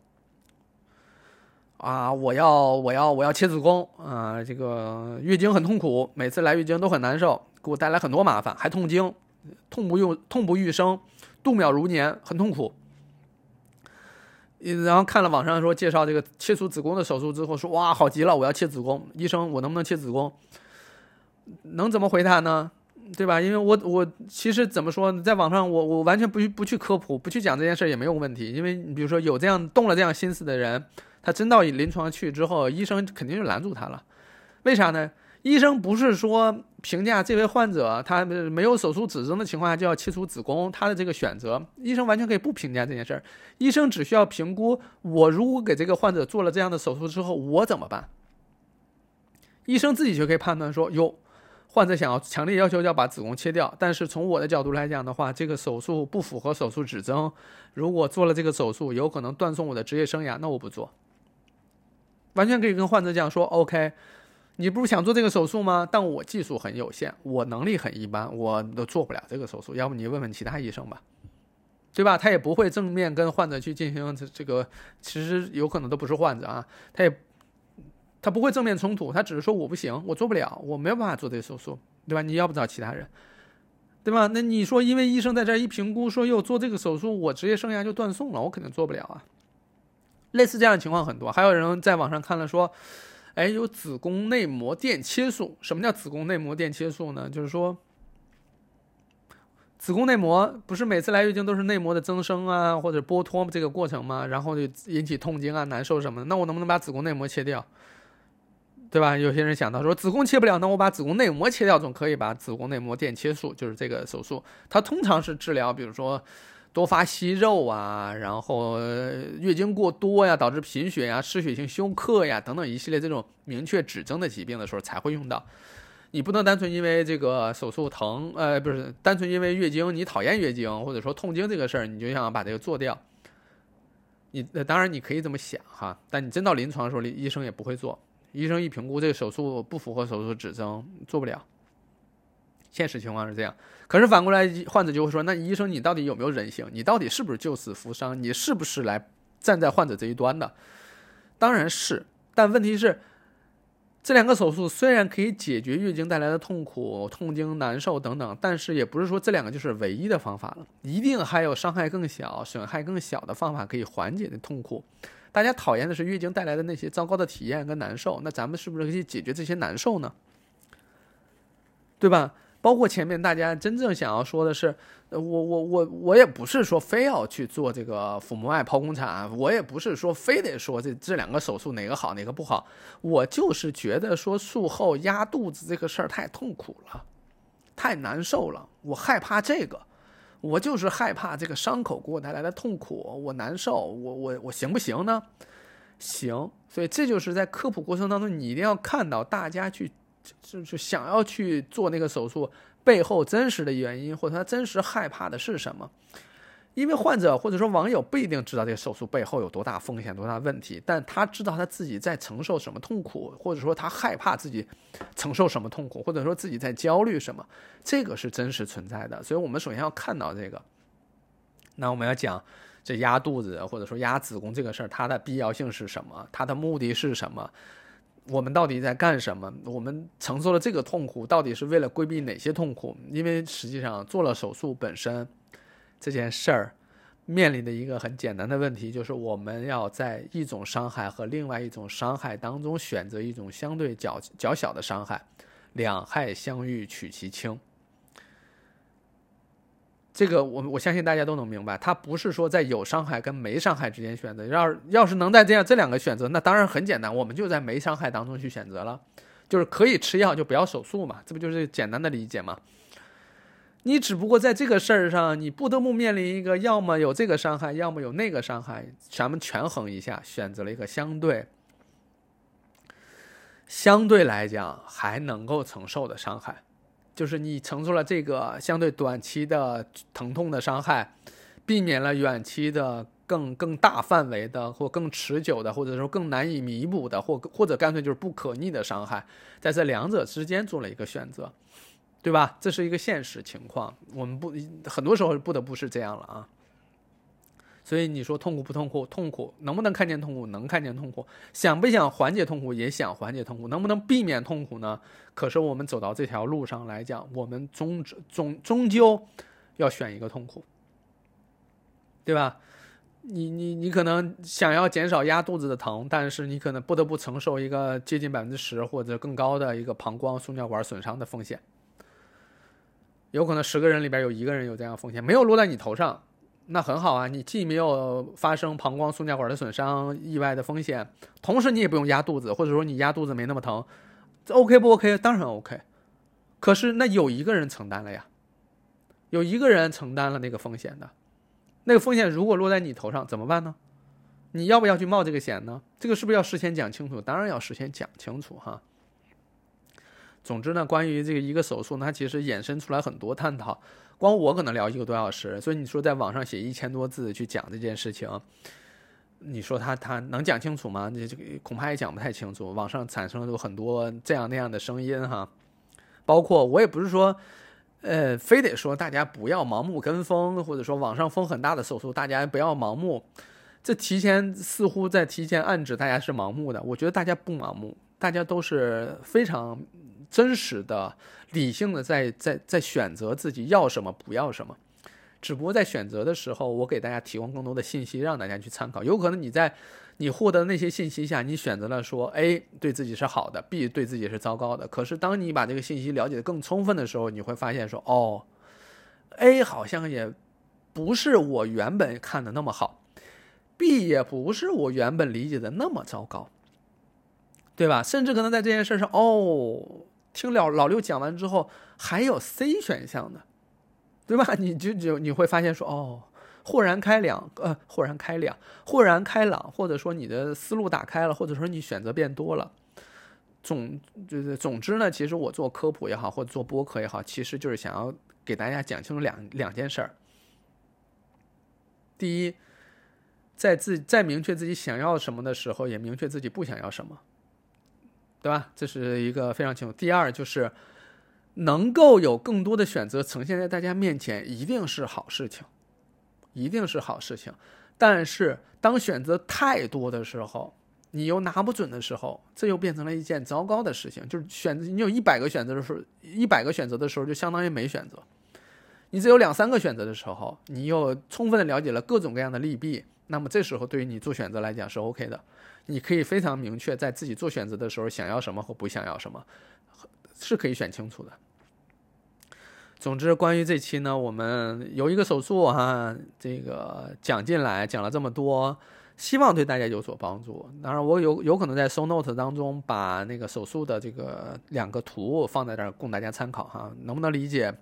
Speaker 1: 啊，我要我要我要切子宫啊！这个月经很痛苦，每次来月经都很难受，给我带来很多麻烦，还痛经，痛不欲痛不欲生，度秒如年，很痛苦。然后看了网上说介绍这个切除子宫的手术之后，说哇，好极了，我要切子宫，医生我能不能切子宫？能怎么回答呢？对吧？因为我我其实怎么说，在网上我我完全不去不去科普，不去讲这件事也没有问题，因为你比如说有这样动了这样心思的人。他真到临床去之后，医生肯定就拦住他了，为啥呢？医生不是说评价这位患者他没有手术指征的情况下就要切除子宫，他的这个选择，医生完全可以不评价这件事儿。医生只需要评估，我如果给这个患者做了这样的手术之后，我怎么办？医生自己就可以判断说，哟，患者想要强烈要求要把子宫切掉，但是从我的角度来讲的话，这个手术不符合手术指征，如果做了这个手术，有可能断送我的职业生涯，那我不做。完全可以跟患者讲说，OK，你不是想做这个手术吗？但我技术很有限，我能力很一般，我都做不了这个手术。要不你问问其他医生吧，对吧？他也不会正面跟患者去进行这这个，其实有可能都不是患者啊，他也他不会正面冲突，他只是说我不行，我做不了，我没有办法做这个手术，对吧？你要不找其他人，对吧？那你说，因为医生在这一评估说，哟，做这个手术，我职业生涯就断送了，我肯定做不了啊。类似这样的情况很多，还有人在网上看了说，哎，有子宫内膜电切术。什么叫子宫内膜电切术呢？就是说，子宫内膜不是每次来月经都是内膜的增生啊，或者剥脱这个过程吗？然后就引起痛经啊、难受什么的。那我能不能把子宫内膜切掉？对吧？有些人想到说，子宫切不了，那我把子宫内膜切掉总可以吧？子宫内膜电切术就是这个手术，它通常是治疗，比如说。多发息肉啊，然后月经过多呀，导致贫血呀、失血性休克呀等等一系列这种明确指征的疾病的时候才会用到。你不能单纯因为这个手术疼，呃，不是单纯因为月经你讨厌月经或者说痛经这个事儿，你就想把这个做掉。你当然你可以这么想哈，但你真到临床的时候，医生也不会做。医生一评估这个手术不符合手术指征，做不了。现实情况是这样，可是反过来，患者就会说：“那医生，你到底有没有人性？你到底是不是救死扶伤？你是不是来站在患者这一端的？”当然是，但问题是，这两个手术虽然可以解决月经带来的痛苦、痛经、难受等等，但是也不是说这两个就是唯一的方法了，一定还有伤害更小、损害更小的方法可以缓解的痛苦。大家讨厌的是月经带来的那些糟糕的体验跟难受，那咱们是不是可以解决这些难受呢？对吧？包括前面大家真正想要说的是，我我我我也不是说非要去做这个腹膜外剖宫产，我也不是说非得说这这两个手术哪个好哪个不好，我就是觉得说术后压肚子这个事儿太痛苦了，太难受了，我害怕这个，我就是害怕这个伤口给我带来的痛苦，我难受，我我我行不行呢？行，所以这就是在科普过程当中，你一定要看到大家去就是想要去做那个手术背后真实的原因，或者他真实害怕的是什么。因为患者或者说网友不一定知道这个手术背后有多大风险、多大问题，但他知道他自己在承受什么痛苦，或者说他害怕自己承受什么痛苦，或者说自己在焦虑什么，这个是真实存在的。所以我们首先要看到这个。那我们要讲这压肚子或者说压子宫这个事儿，它的必要性是什么？它的目的是什么？我们到底在干什么？我们承受了这个痛苦，到底是为了规避哪些痛苦？因为实际上做了手术本身这件事儿，面临的一个很简单的问题，就是我们要在一种伤害和另外一种伤害当中选择一种相对较较小的伤害，两害相遇取其轻。这个我我相信大家都能明白，它不是说在有伤害跟没伤害之间选择。要是要是能在这样这两个选择，那当然很简单，我们就在没伤害当中去选择了，就是可以吃药就不要手术嘛，这不就是简单的理解吗？你只不过在这个事儿上，你不得不面临一个要么有这个伤害，要么有那个伤害，咱们权衡一下，选择了一个相对相对来讲还能够承受的伤害。就是你承受了这个相对短期的疼痛的伤害，避免了远期的更更大范围的或更持久的，或者说更难以弥补的，或或者干脆就是不可逆的伤害，在这两者之间做了一个选择，对吧？这是一个现实情况，我们不很多时候不得不是这样了啊。所以你说痛苦不痛苦？痛苦能不能看见痛苦？能看见痛苦。想不想缓解痛苦？也想缓解痛苦。能不能避免痛苦呢？可是我们走到这条路上来讲，我们终终终究要选一个痛苦，对吧？你你你可能想要减少压肚子的疼，但是你可能不得不承受一个接近百分之十或者更高的一个膀胱输尿管损伤的风险。有可能十个人里边有一个人有这样风险，没有落在你头上。那很好啊，你既没有发生膀胱输尿管的损伤意外的风险，同时你也不用压肚子，或者说你压肚子没那么疼这，OK 不 OK？当然 OK。可是那有一个人承担了呀，有一个人承担了那个风险的，那个风险如果落在你头上怎么办呢？你要不要去冒这个险呢？这个是不是要事先讲清楚？当然要事先讲清楚哈。总之呢，关于这个一个手术，它其实衍生出来很多探讨。光我可能聊一个多小时，所以你说在网上写一千多字去讲这件事情，你说他他能讲清楚吗？这这个恐怕也讲不太清楚。网上产生了很多这样那样的声音哈，包括我也不是说，呃，非得说大家不要盲目跟风，或者说网上风很大的手术，大家不要盲目。这提前似乎在提前暗指大家是盲目的。我觉得大家不盲目，大家都是非常。真实的、理性的，在在在选择自己要什么，不要什么。只不过在选择的时候，我给大家提供更多的信息，让大家去参考。有可能你在你获得那些信息下，你选择了说 A 对自己是好的，B 对自己是糟糕的。可是当你把这个信息了解的更充分的时候，你会发现说哦，A 好像也不是我原本看的那么好，B 也不是我原本理解的那么糟糕，对吧？甚至可能在这件事上，哦。听了老六讲完之后，还有 C 选项的，对吧？你就就你会发现说，哦，豁然开朗，呃，豁然开朗，豁然开朗，或者说你的思路打开了，或者说你选择变多了。总就是总之呢，其实我做科普也好，或者做播客也好，其实就是想要给大家讲清楚两两件事儿。第一，在自在明确自己想要什么的时候，也明确自己不想要什么。对吧？这是一个非常清楚。第二就是，能够有更多的选择呈现在大家面前，一定是好事情，一定是好事情。但是当选择太多的时候，你又拿不准的时候，这又变成了一件糟糕的事情。就是选择，你有一百个选择的时候，一百个选择的时候，就相当于没选择。你只有两三个选择的时候，你又充分的了解了各种各样的利弊，那么这时候对于你做选择来讲是 OK 的。你可以非常明确，在自己做选择的时候，想要什么和不想要什么，是可以选清楚的。总之，关于这期呢，我们有一个手术哈，这个讲进来讲了这么多，希望对大家有所帮助。当然，我有有可能在 so note 当中把那个手术的这个两个图放在这儿供大家参考哈，能不能理解？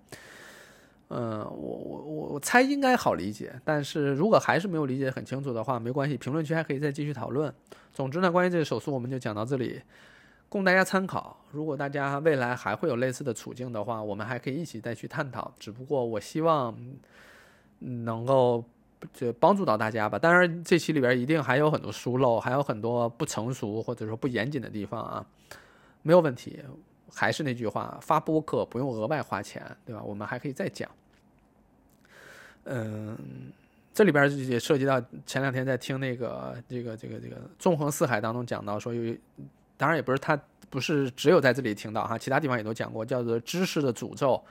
Speaker 1: 嗯，我我我我猜应该好理解，但是如果还是没有理解很清楚的话，没关系，评论区还可以再继续讨论。总之呢，关于这个手术我们就讲到这里，供大家参考。如果大家未来还会有类似的处境的话，我们还可以一起再去探讨。只不过我希望能够就帮助到大家吧。当然，这期里边一定还有很多疏漏，还有很多不成熟或者说不严谨的地方啊，没有问题。还是那句话，发播客不用额外花钱，对吧？我们还可以再讲。嗯，这里边也涉及到前两天在听那个这个这个这个纵横四海当中讲到说，有当然也不是他不是只有在这里听到哈，其他地方也都讲过，叫做知识的诅咒，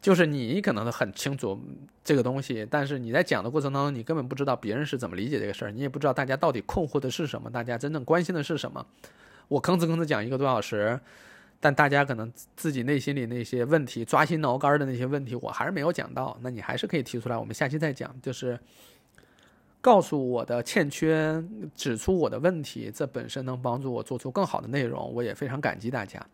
Speaker 1: 就是你可能很清楚这个东西，但是你在讲的过程当中，你根本不知道别人是怎么理解这个事儿，你也不知道大家到底困惑的是什么，大家真正关心的是什么。我吭哧吭哧讲一个多小时。但大家可能自己内心里那些问题、抓心挠肝的那些问题，我还是没有讲到。那你还是可以提出来，我们下期再讲。就是告诉我的欠缺，指出我的问题，这本身能帮助我做出更好的内容，我也非常感激大家。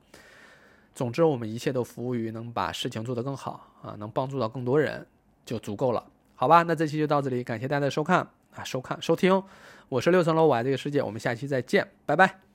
Speaker 1: 总之，我们一切都服务于能把事情做得更好啊，能帮助到更多人就足够了，好吧？那这期就到这里，感谢大家的收看啊，收看收听，我是六层楼，我爱这个世界，我们下期再见，拜拜。